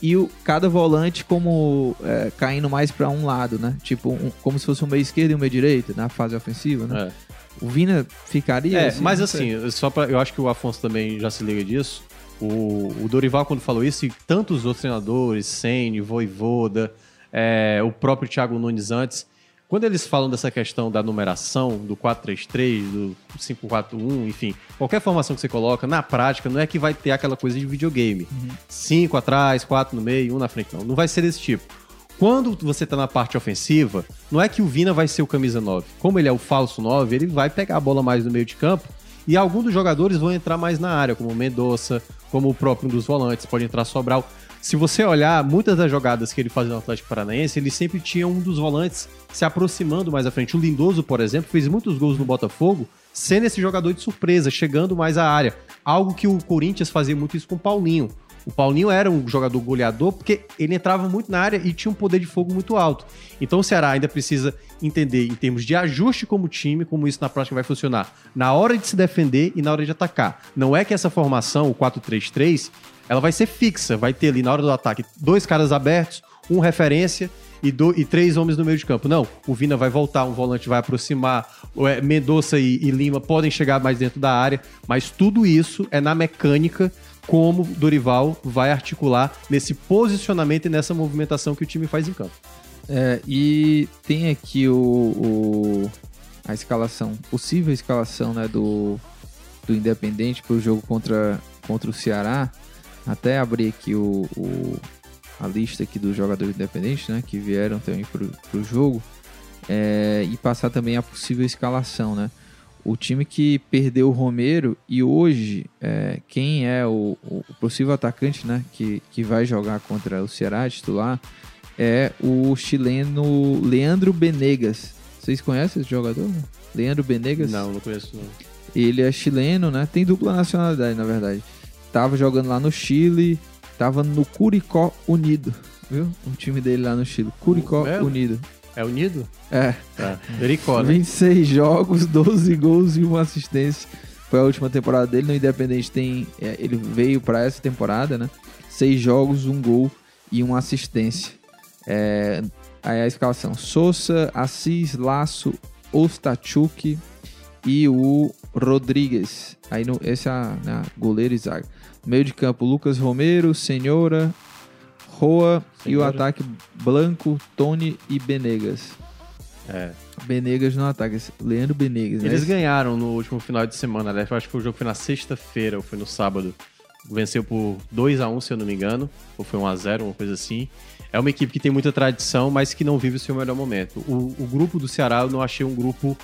e o, cada volante como é, caindo mais para um lado, né? Tipo, um, como se fosse um meio esquerdo e um meio direito na fase ofensiva, né? É. O Vina ficaria. É, assim, mas assim, só para eu acho que o Afonso também já se liga disso. O, o Dorival, quando falou isso, e tantos outros treinadores, Sene, Voivoda, é, o próprio Thiago Nunes antes, quando eles falam dessa questão da numeração, do 4-3-3, do 5-4-1, enfim, qualquer formação que você coloca, na prática, não é que vai ter aquela coisa de videogame. Uhum. Cinco atrás, quatro no meio, um na frente, não. Não vai ser desse tipo. Quando você tá na parte ofensiva, não é que o Vina vai ser o camisa 9. Como ele é o falso 9, ele vai pegar a bola mais no meio de campo e alguns dos jogadores vão entrar mais na área, como o Mendonça, como o próprio um dos volantes, pode entrar Sobral. Se você olhar muitas das jogadas que ele fazia no Atlético Paranaense, ele sempre tinha um dos volantes se aproximando mais à frente. O Lindoso, por exemplo, fez muitos gols no Botafogo, sendo esse jogador de surpresa, chegando mais à área. Algo que o Corinthians fazia muito isso com o Paulinho. O Paulinho era um jogador goleador porque ele entrava muito na área e tinha um poder de fogo muito alto. Então o Ceará ainda precisa entender em termos de ajuste como time, como isso na prática vai funcionar. Na hora de se defender e na hora de atacar. Não é que essa formação, o 4-3-3, ela vai ser fixa, vai ter ali na hora do ataque dois caras abertos, um referência e, do, e três homens no meio de campo. Não, o Vina vai voltar, um volante vai aproximar, é, Mendonça e, e Lima podem chegar mais dentro da área, mas tudo isso é na mecânica como Dorival vai articular nesse posicionamento e nessa movimentação que o time faz em campo. É, e tem aqui o, o- a escalação, possível escalação né, do, do Independente para o jogo contra, contra o Ceará. Até abrir aqui o, o- a lista aqui dos jogadores independentes né, que vieram também para o jogo é, e passar também a possível escalação. Né? O time que perdeu o Romero e hoje é, quem é o, o possível atacante né, que, que vai jogar contra o Ceará titular é o chileno Leandro Benegas. Vocês conhecem esse jogador? né? Leandro Benegas? Não, não conheço não. Ele é chileno, né? Tem dupla nacionalidade, na verdade. Tava jogando lá no Chile, tava no Curicó Unido, viu? O time dele lá no Chile, Curicó É? Unido. É unido? É, Tá. Jericó, né? 26 jogos, 12 gols e uma assistência. Foi a última temporada dele no Independente. Tem, é, ele veio para essa temporada, né? Seis jogos, um gol e uma assistência. É, aí a escalação: Souza, Assis, Laço, Ostachuk e o Rodrigues. Aí no, esse é a né, goleiro e zaga. Meio de campo: Lucas Romero, Senhora, Roa e o ataque Blanco, Tony e Benegas. É. Benegas no ataque. Leandro Benegas. né? Eles Esse- ganharam no último final de semana, né? Eu acho que o jogo foi na sexta-feira ou foi no sábado. Venceu por 2 a 1 se eu não me engano. Ou foi 1 a 0 uma coisa assim. É uma equipe que tem muita tradição, mas que não vive o seu melhor momento. O, o grupo do Ceará eu não achei um grupo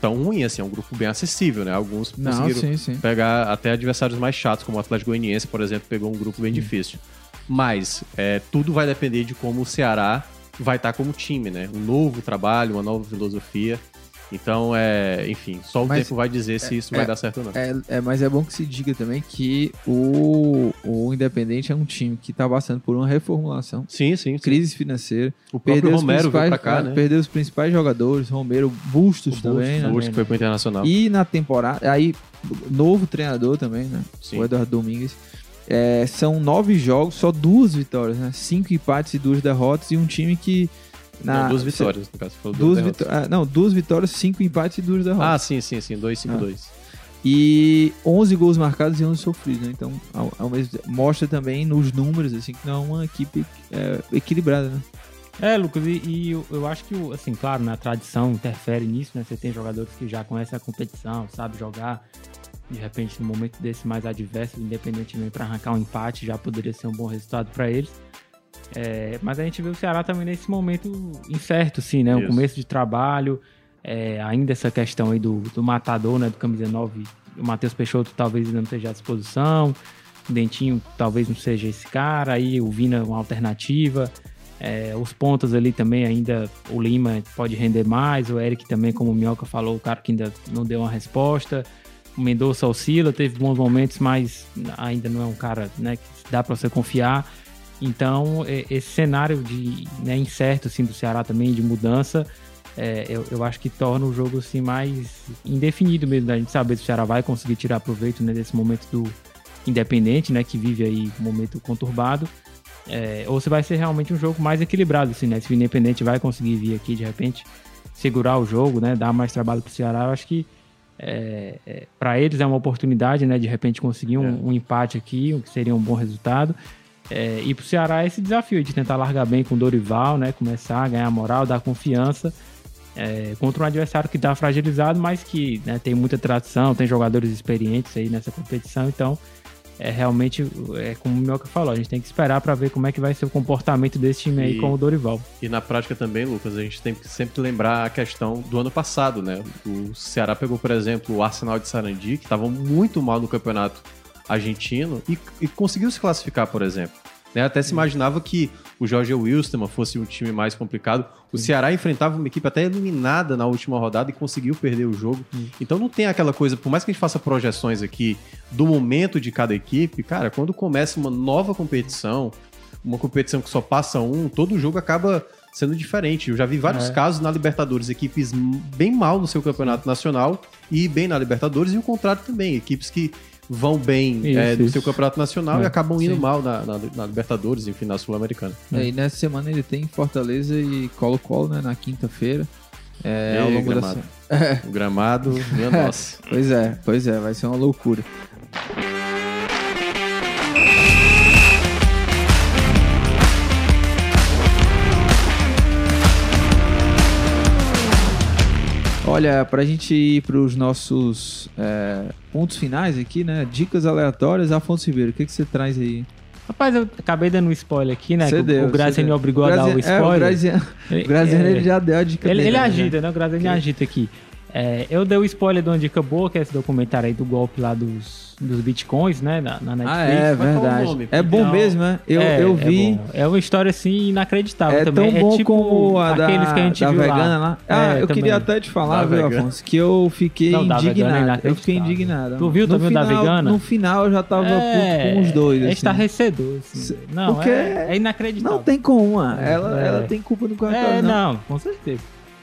tão ruim assim. É um grupo bem acessível, né? Alguns Não, conseguiram sim, sim. pegar até adversários mais chatos, como o Atlético Goianiense, por exemplo, pegou um grupo bem difícil. Mas é, tudo vai depender de como o Ceará vai estar como time, né? Um novo trabalho, uma nova filosofia. Então, é, enfim, só o Mas- tempo vai dizer se isso vai é- dar certo ou não. É, é, mas é bom que se diga também que o, o Independente é um time que está passando por uma reformulação, Sim, sim. sim. crise financeira. O próprio Romero veio pra cá, ah, né? Perdeu os principais jogadores, Romero, Bustos O também, Busto, né? o Busto que foi pro Internacional. E na temporada, aí, novo treinador também, né? Sim. O Eduardo Domingues. É, são nove jogos, só duas vitórias, né? Cinco empates e duas derrotas e um time que. Na, Não, duas vitórias, no caso. Você falou Duas vitó- ah, não, duas vitórias, cinco empates e duas derrotas. Ah, sim, sim, sim. 2-5-2. E 11 gols marcados e 11 sofridos, né? Então, ao, ao mesmo mostra também nos números, assim, que não é uma equipe é, equilibrada, né? É, Lucas, e, e eu, eu acho que, assim, claro, na tradição interfere nisso, né? Você tem jogadores que já conhecem a competição, sabe jogar. De repente, no momento desse mais adverso, independentemente para arrancar um empate, já poderia ser um bom resultado para eles. É, mas a gente vê o Ceará também nesse momento incerto, assim, né? Um Isso. começo de trabalho, é, ainda essa questão aí do, do matador, né? Do camisa 9, o Matheus Peixoto talvez ainda não esteja à disposição. O Dentinho talvez não seja esse cara, aí o Vina uma alternativa. É, os pontos ali também ainda, o Lima pode render mais, o Eric também, como o Minhoca falou, o cara que ainda não deu uma resposta. O Mendonça oscila, teve bons momentos, mas ainda não é um cara né, que dá para você confiar. Então, e- esse cenário de né, incerto assim, do Ceará também, de mudança, é, eu, eu acho que torna o jogo assim, mais indefinido mesmo, da gente saber se o Ceará vai conseguir tirar proveito né, desse momento do Independente, né, que vive aí um momento conturbado. É, ou se vai ser realmente um jogo mais equilibrado, assim, né? Se o Independente vai conseguir vir aqui de repente segurar o jogo, né? Dar mais trabalho pro Ceará, eu acho que é, para eles é uma oportunidade, né? De repente conseguir um, um empate aqui, o que seria um bom resultado. É, e pro Ceará é esse desafio de tentar largar bem com o Dorival, né? Começar a ganhar moral, dar confiança é, contra um adversário que tá fragilizado, mas que né, tem muita tradição, tem jogadores experientes aí nessa competição, então é realmente, é como o Mioca falou, a gente tem que esperar para ver como é que vai ser o comportamento desse time aí E- com o Dorival. E na prática também, Lucas, a gente tem que sempre lembrar a questão do ano passado, né? O Ceará pegou, por exemplo, o Arsenal de Sarandi, que estava muito mal no campeonato argentino, e, e conseguiu se classificar, por exemplo. Né? Até se imaginava que o Jorge Wilstermann fosse um time mais complicado. O Ceará enfrentava uma equipe até eliminada na última rodada e conseguiu perder o jogo. Então não tem aquela coisa, por mais que a gente faça projeções aqui do momento de cada equipe, cara, quando começa uma nova competição, uma competição que só passa um, todo jogo acaba sendo diferente. Eu já vi vários É. casos na Libertadores, equipes bem mal no seu campeonato nacional e bem na Libertadores, e o contrário também, equipes que vão bem Isso, é, no isso. seu campeonato nacional É, e acabam indo sim. mal na, na- na Libertadores, enfim, na Sul-Americana. É, e nessa semana ele tem Fortaleza e Colo-Colo, né? Na quinta-feira. É, ao longo da gramado. semana. O gramado, minha nossa. Pois é, pois é, vai ser uma loucura. Olha, pra gente ir pros nossos é, pontos finais aqui, né? Dicas aleatórias, Afonso Ribeiro, o que, que você traz aí? Rapaz, eu acabei dando um spoiler aqui, né? Que deu, o Graziani me obrigou a dar o Graziani- É, o spoiler. Graziani, é, ele já deu a dica Ele, dele, ele né? agita, né? O Graziani agita aqui. É, eu dei o spoiler de uma dica boa, que é esse documentário aí do golpe lá dos, dos bitcoins, né? Na, na Netflix. Ah, é Mas qual o verdade. nome? É bom Então, mesmo, né? Eu, É, eu é vi. bom. É, uma história assim inacreditável É também. tão bom é tipo como a da, que a gente da viu vegana lá. lá. Ah, É, eu também. queria até te falar, Da viu, vegana. Afonso, que eu fiquei Não, é indignado. Eu fiquei indignado. Tu viu? Tu no viu da final, vegana? No final eu já tava puto com os dois. É assim. estarrecedor, assim. Não, porque é, é inacreditável. Não tem como, ah. ela, É. ela tem culpa no quarto. É, não. não, com certeza.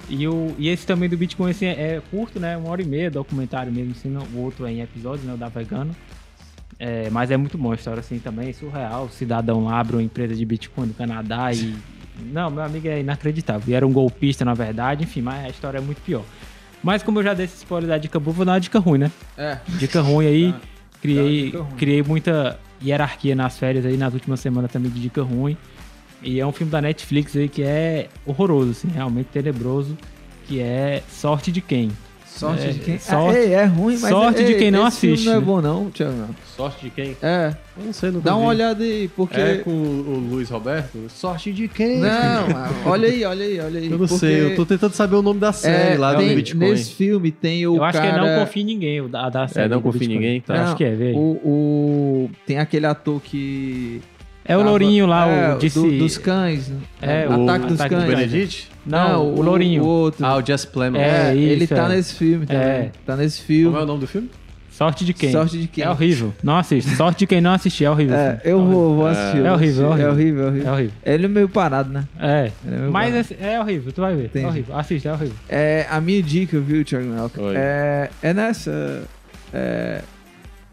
E, o, e esse também do Bitcoin assim, é curto, né? Uma hora e meia, documentário mesmo, assim, o outro é em episódios, né? O da Vegano. É, mas é muito bom a história assim também, é surreal. O cidadão abre uma empresa de Bitcoin no Canadá e. Não, meu amigo é inacreditável. E era um golpista, na verdade, enfim, mas a história é muito pior. Mas como eu já dei esse spoiler da dica boa, vou dar uma dica ruim, né? É. Dica ruim aí. Tá. Criei, ruim. criei muita hierarquia nas férias aí, nas últimas semanas também de dica ruim. E é um filme da Netflix aí que é horroroso, assim, realmente tenebroso, que é Sorte de Quem. Sorte É, de quem. sorte- é, é ruim, mas. sorte é, de quem não esse filme assiste, Não é né? bom, não, Thiago. não. Sorte de quem? É. Eu não sei, nunca Dá uma vi. olhada aí, porque. É com o Luiz Roberto? Sorte de quem? Não, ah, olha aí, olha aí, olha aí. Eu não porque- sei, eu tô tentando saber o nome da série É, lá tem- do Bitcoin. Nesse filme tem o eu acho cara... que é Não Confia em Ninguém, o da, da série. não do confia em ninguém, tá. Eu acho Não, que é, vê. O, o- Tem aquele ator que... É o Lourinho lá, é, o disse... do- dos cães. né? É, o Ataque dos Ataque Cães. Cães. Benedict? Não, o Lourinho. O outro. Ah, o Jess Plemons. É, É, ele isso, tá é. nesse filme também. É. Tá nesse Como é filme. o nome do filme? Sorte de Quem. Sorte de quem? É horrível. Não assiste. Sorte de quem não assistir, é horrível. É, eu vou, vou assistir. É horrível, é É horrível, é horrível. É horrível. Ele é meio parado, né? É. Ele é Mas parado. é, é horrível, tu vai ver. Entendi. É horrível. Assiste, é horrível. É, a minha dica, viu, Thiago Melca? É, é nessa... é,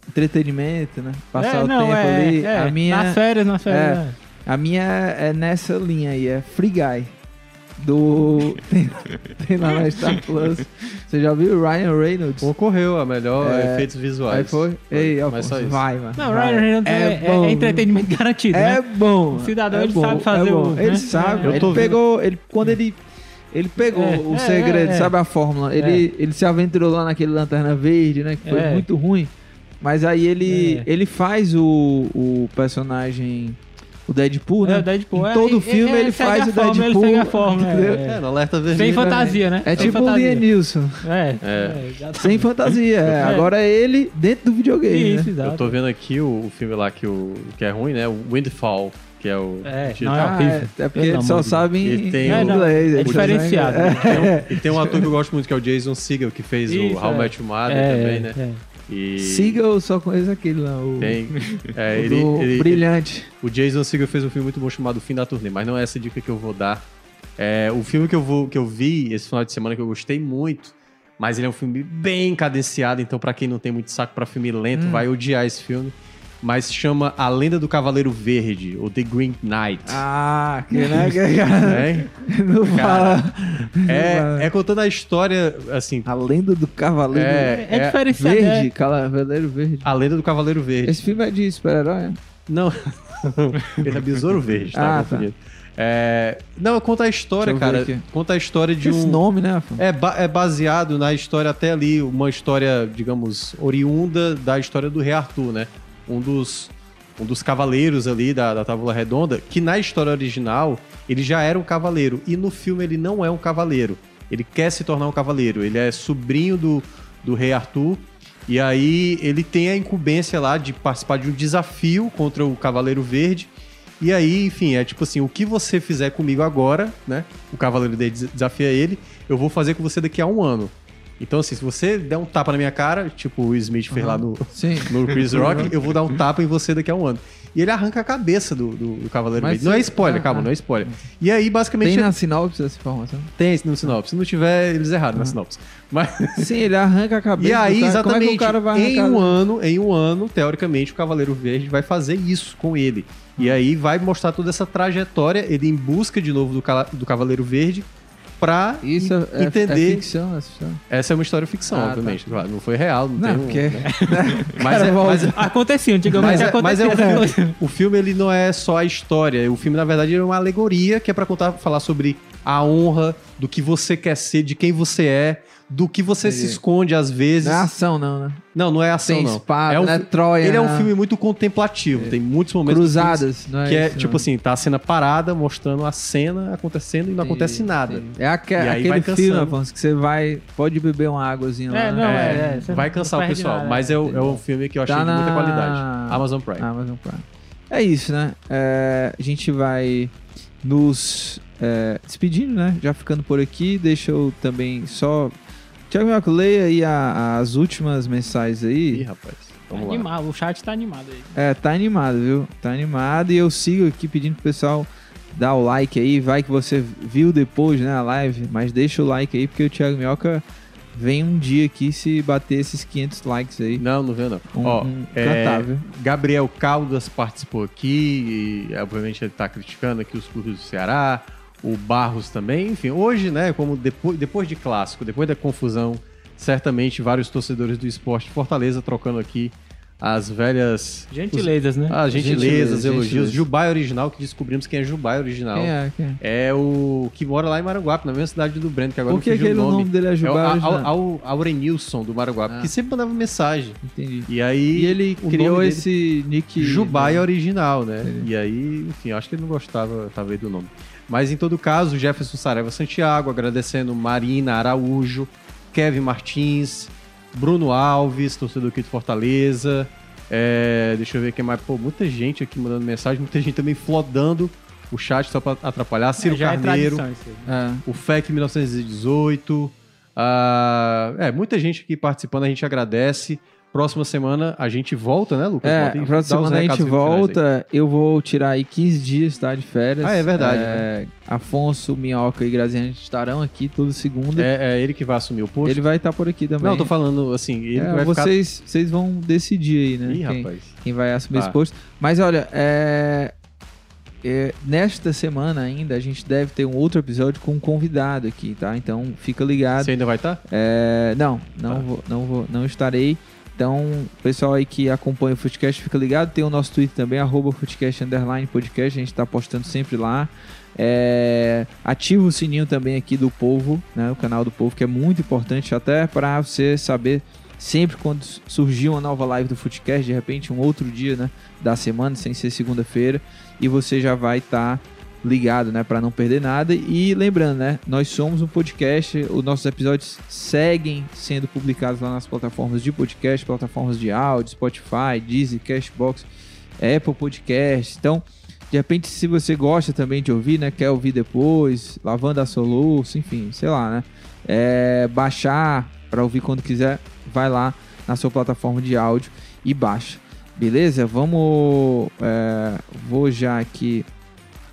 entretenimento, né? Passar é, o não, tempo é, ali. é, a minha... Nas férias, nas férias. É. A minha é nessa linha aí, é Free Guy. Do. Tem, tem lá na Star Plus. Você já viu o Ryan Reynolds? Concorreu a melhor É, efeitos visuais. Aí foi. Ei, Mas Alfonso, só isso. vai, mano. Não, vai. Ryan Reynolds é, é- bom, é entretenimento garantido, É né? bom. O cidadão, é ele bom, sabe fazer é bom. o- Ele né? sabe. É. Eu Ele tô vendo- pegou. Ele, quando ele. Ele pegou É, o é, segredo, é, é. sabe a fórmula? Ele, ele se aventurou lá naquele Lanterna Verde, né? Que foi É. muito ruim. Mas aí ele, É. ele faz o, o personagem. O Deadpool, né? É, o Deadpool. Em é, todo é, filme é, ele segue faz o fórmula, Deadpool. Ele segue a entendeu? é. É, no alerta Sem vermelho. fantasia, né? É Sem tipo o fantasia. Liam Neeson. É, É. é. Sem fantasia. é. É. Agora é ele dentro do videogame, Isso, né? exato. Eu tô vendo aqui o, o filme lá que, o, que é ruim, né? O Windfall, que é o. É, não, é Ah, é, é porque eles só sabem Ele tem em o- inglês. é diferenciado, né? E tem um ator que eu gosto muito, que é o Jason Segel, que fez Isso, o How é. Met Your Mother É, também, é, né? É. E só conheço aquele lá, o, tem. É, o ele, do ele- Brilhante. o Jason Segel fez um filme muito bom chamado Fim da Turnê, mas não é essa dica que eu vou dar. É, o filme que eu, vou, que eu vi esse final de semana que eu gostei muito, mas ele é um filme bem cadenciado, então pra quem não tem muito saco pra filme lento, vai odiar esse filme. Mas chama A Lenda do Cavaleiro Verde, ou The Green Knight. Ah, que né? que- É, Não fala. é, é contando a história, assim, A lenda do Cavaleiro É, É diferenciado. Verde. é. Cavaleiro Verde. A Lenda do Cavaleiro Verde. Esse filme é de super-herói? é? Não, ele é Besouro Verde, tá Ah, confundido. É, não, conta a história, cara. aqui. Conta a história de Esse um... nome, né? É, ba- é baseado na história até ali, uma história, digamos, oriunda da história do Rei Arthur, né? Um dos, um dos cavaleiros ali da, da Távola Redonda, que na história original ele já era um cavaleiro. E no filme ele não é um cavaleiro. Ele quer se tornar um cavaleiro. Ele é sobrinho do, do Rei Arthur. E aí ele tem a incumbência lá de participar de um desafio contra o Cavaleiro Verde. E aí, enfim, é tipo assim, o que você fizer comigo agora, né? O Cavaleiro dele des- desafia ele, eu vou fazer com você daqui a um ano. Então, assim, se você der um tapa na minha cara, tipo o Smith fez lá no, Sim. no Chris Rock, eu vou dar um tapa em você daqui a um ano. E ele arranca a cabeça do, do, do Cavaleiro Mas Verde. Não é spoiler, ah, calma, ah. não é spoiler. E aí, basicamente, Tem na sinopse essa informação? tem no sinopse. Se não tiver, eles erraram na sinopse. Mas... Sim, ele arranca a cabeça E aí, cara. É exatamente, o cara vai em um ano, em um ano, teoricamente, o Cavaleiro Verde vai fazer isso com ele. E aí vai mostrar toda essa trajetória, ele em busca de novo do, do Cavaleiro Verde, pra Isso é, é entender. ficção, essa história. Essa é uma história ficção, Ah, obviamente. Claro, não foi real, não, Não, tem um- porque... Mas, é, mas, é- Acontecia, antigamente mas, é, mas é um acontecia. filme, o filme ele não é só a história. O filme, na verdade, é uma alegoria que é pra contar, falar sobre a honra, do que você quer ser, de quem você é, do que você se Entendi. esconde às vezes. Não é ação, não, né? Não, não é ação, Tem não. espada, é um, não é Troia, Ele é um né? filme muito contemplativo. Tem muitos momentos Cruzadas, não é que é isso, tipo não. assim, tá a cena parada, mostrando a cena acontecendo e não acontece nada. Entendi. É aque- aquele filme. Afonso, que você vai, pode beber uma águazinha lá. É, não, É, é, é, vai cansar o pessoal, nada, mas é. é, o- é um filme que eu achei Tá de muita na- qualidade. Amazon Prime. Amazon Prime. É isso, né? É, a gente vai nos é, despedindo, né? Já ficando por aqui. Deixa eu também só. Tiago Mioca, leia aí a- as últimas mensagens Ih, aí. rapaz. Vamos lá. Animado, o chat tá animado aí. É, tá animado, viu? Tá animado. E eu sigo aqui pedindo pro pessoal dar o like aí. Vai que você viu depois, né, a live. Mas deixa o like aí, porque o Thiago Minhoca vem um dia aqui se bater esses 500 likes aí. Não, não viu não. Um, Ó, um é, cantável. Gabriel Caldas participou aqui, e obviamente ele tá criticando aqui os clubes do Ceará, o Barros também, enfim, hoje, né, como depois, depois de clássico, depois da confusão, certamente vários torcedores do esporte Fortaleza trocando aqui as velhas... Gentilezas, né? As gentilezas, Gentileza, elogios. gentileza. Jubai Original, que descobrimos quem é Jubai Original. Quem é? Quem é? É o que mora lá em Maranguape, na mesma cidade do Breno, que agora Por que aquele o nome. nome. dele é É o Jubai? A- Original? Au- Au- Aurenilson do Maranguape, Ah. que sempre mandava mensagem. Entendi. E aí E ele o criou esse nick... Jubai original, né? Entendi. E aí, enfim, acho que ele não gostava, talvez, do nome. Mas em todo caso, Jefferson Saraiva Santiago, agradecendo Marina Araújo, Kevin Martins, Bruno Alves, torcedor aqui de Fortaleza. É, deixa eu ver quem mais. Pô, muita gente aqui mandando mensagem, muita gente também flodando o chat só pra atrapalhar. Ciro já é Carneiro. É. o FEC 1918. ah, é, muita gente aqui participando, a gente agradece. Próxima semana a gente volta, né, Lucas? É, próxima semana a gente volta. Eu vou tirar aí 15 dias, tá? De férias. Ah, é verdade, É, Afonso, Minhoca e Graziani estarão aqui toda segunda. É, é ele que vai assumir o posto? Ele vai estar por aqui também. Não, eu tô falando assim, ele É, vai vocês, vocês vão decidir aí, ficar... né? Ih, quem, rapaz. quem vai assumir Tá. esse posto. Mas olha, é, é, nesta semana ainda a gente deve ter um outro episódio com um convidado aqui, tá? Então fica ligado. Você ainda vai estar? É, não, não, Tá. vou, não, vou, não estarei. Então, pessoal aí que acompanha o Footcast, fica ligado. Tem o nosso Twitter também, arroba Underline Podcast. A gente tá postando sempre lá. É, ativa o sininho também aqui do Povo, né? O canal do Povo, que é muito importante até para você saber sempre quando surgir uma nova live do Footcast, de repente um outro dia, né? Da semana, sem ser segunda-feira. E você já vai estar ligado, né, para não perder nada. E lembrando, né, nós somos um podcast, os nossos episódios seguem sendo publicados lá nas plataformas de podcast, plataformas de áudio, Spotify, Deezer, Cashbox, Apple Podcast. Então, de repente, se você gosta também de ouvir, né, quer ouvir depois, lavando a soluço, enfim, sei lá, né, é, baixar para ouvir quando quiser, vai lá na sua plataforma de áudio e baixa. Beleza? Vamos. é, vou já aqui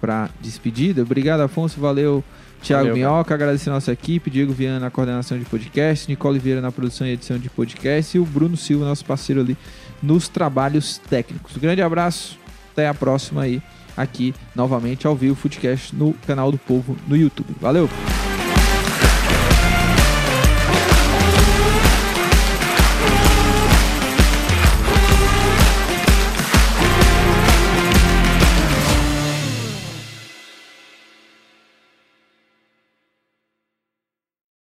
para despedida. Obrigado, Afonso. Valeu, Thiago Valeu, Minhoca. Agradecer a nossa equipe. Diego Viana na coordenação de podcast. Nicole Vieira na produção e edição de podcast. E o Bruno Silva, nosso parceiro ali nos trabalhos técnicos. Um grande abraço. Até a próxima aí. Aqui, novamente, ao vivo, Footcast no canal do Povo no YouTube. Valeu!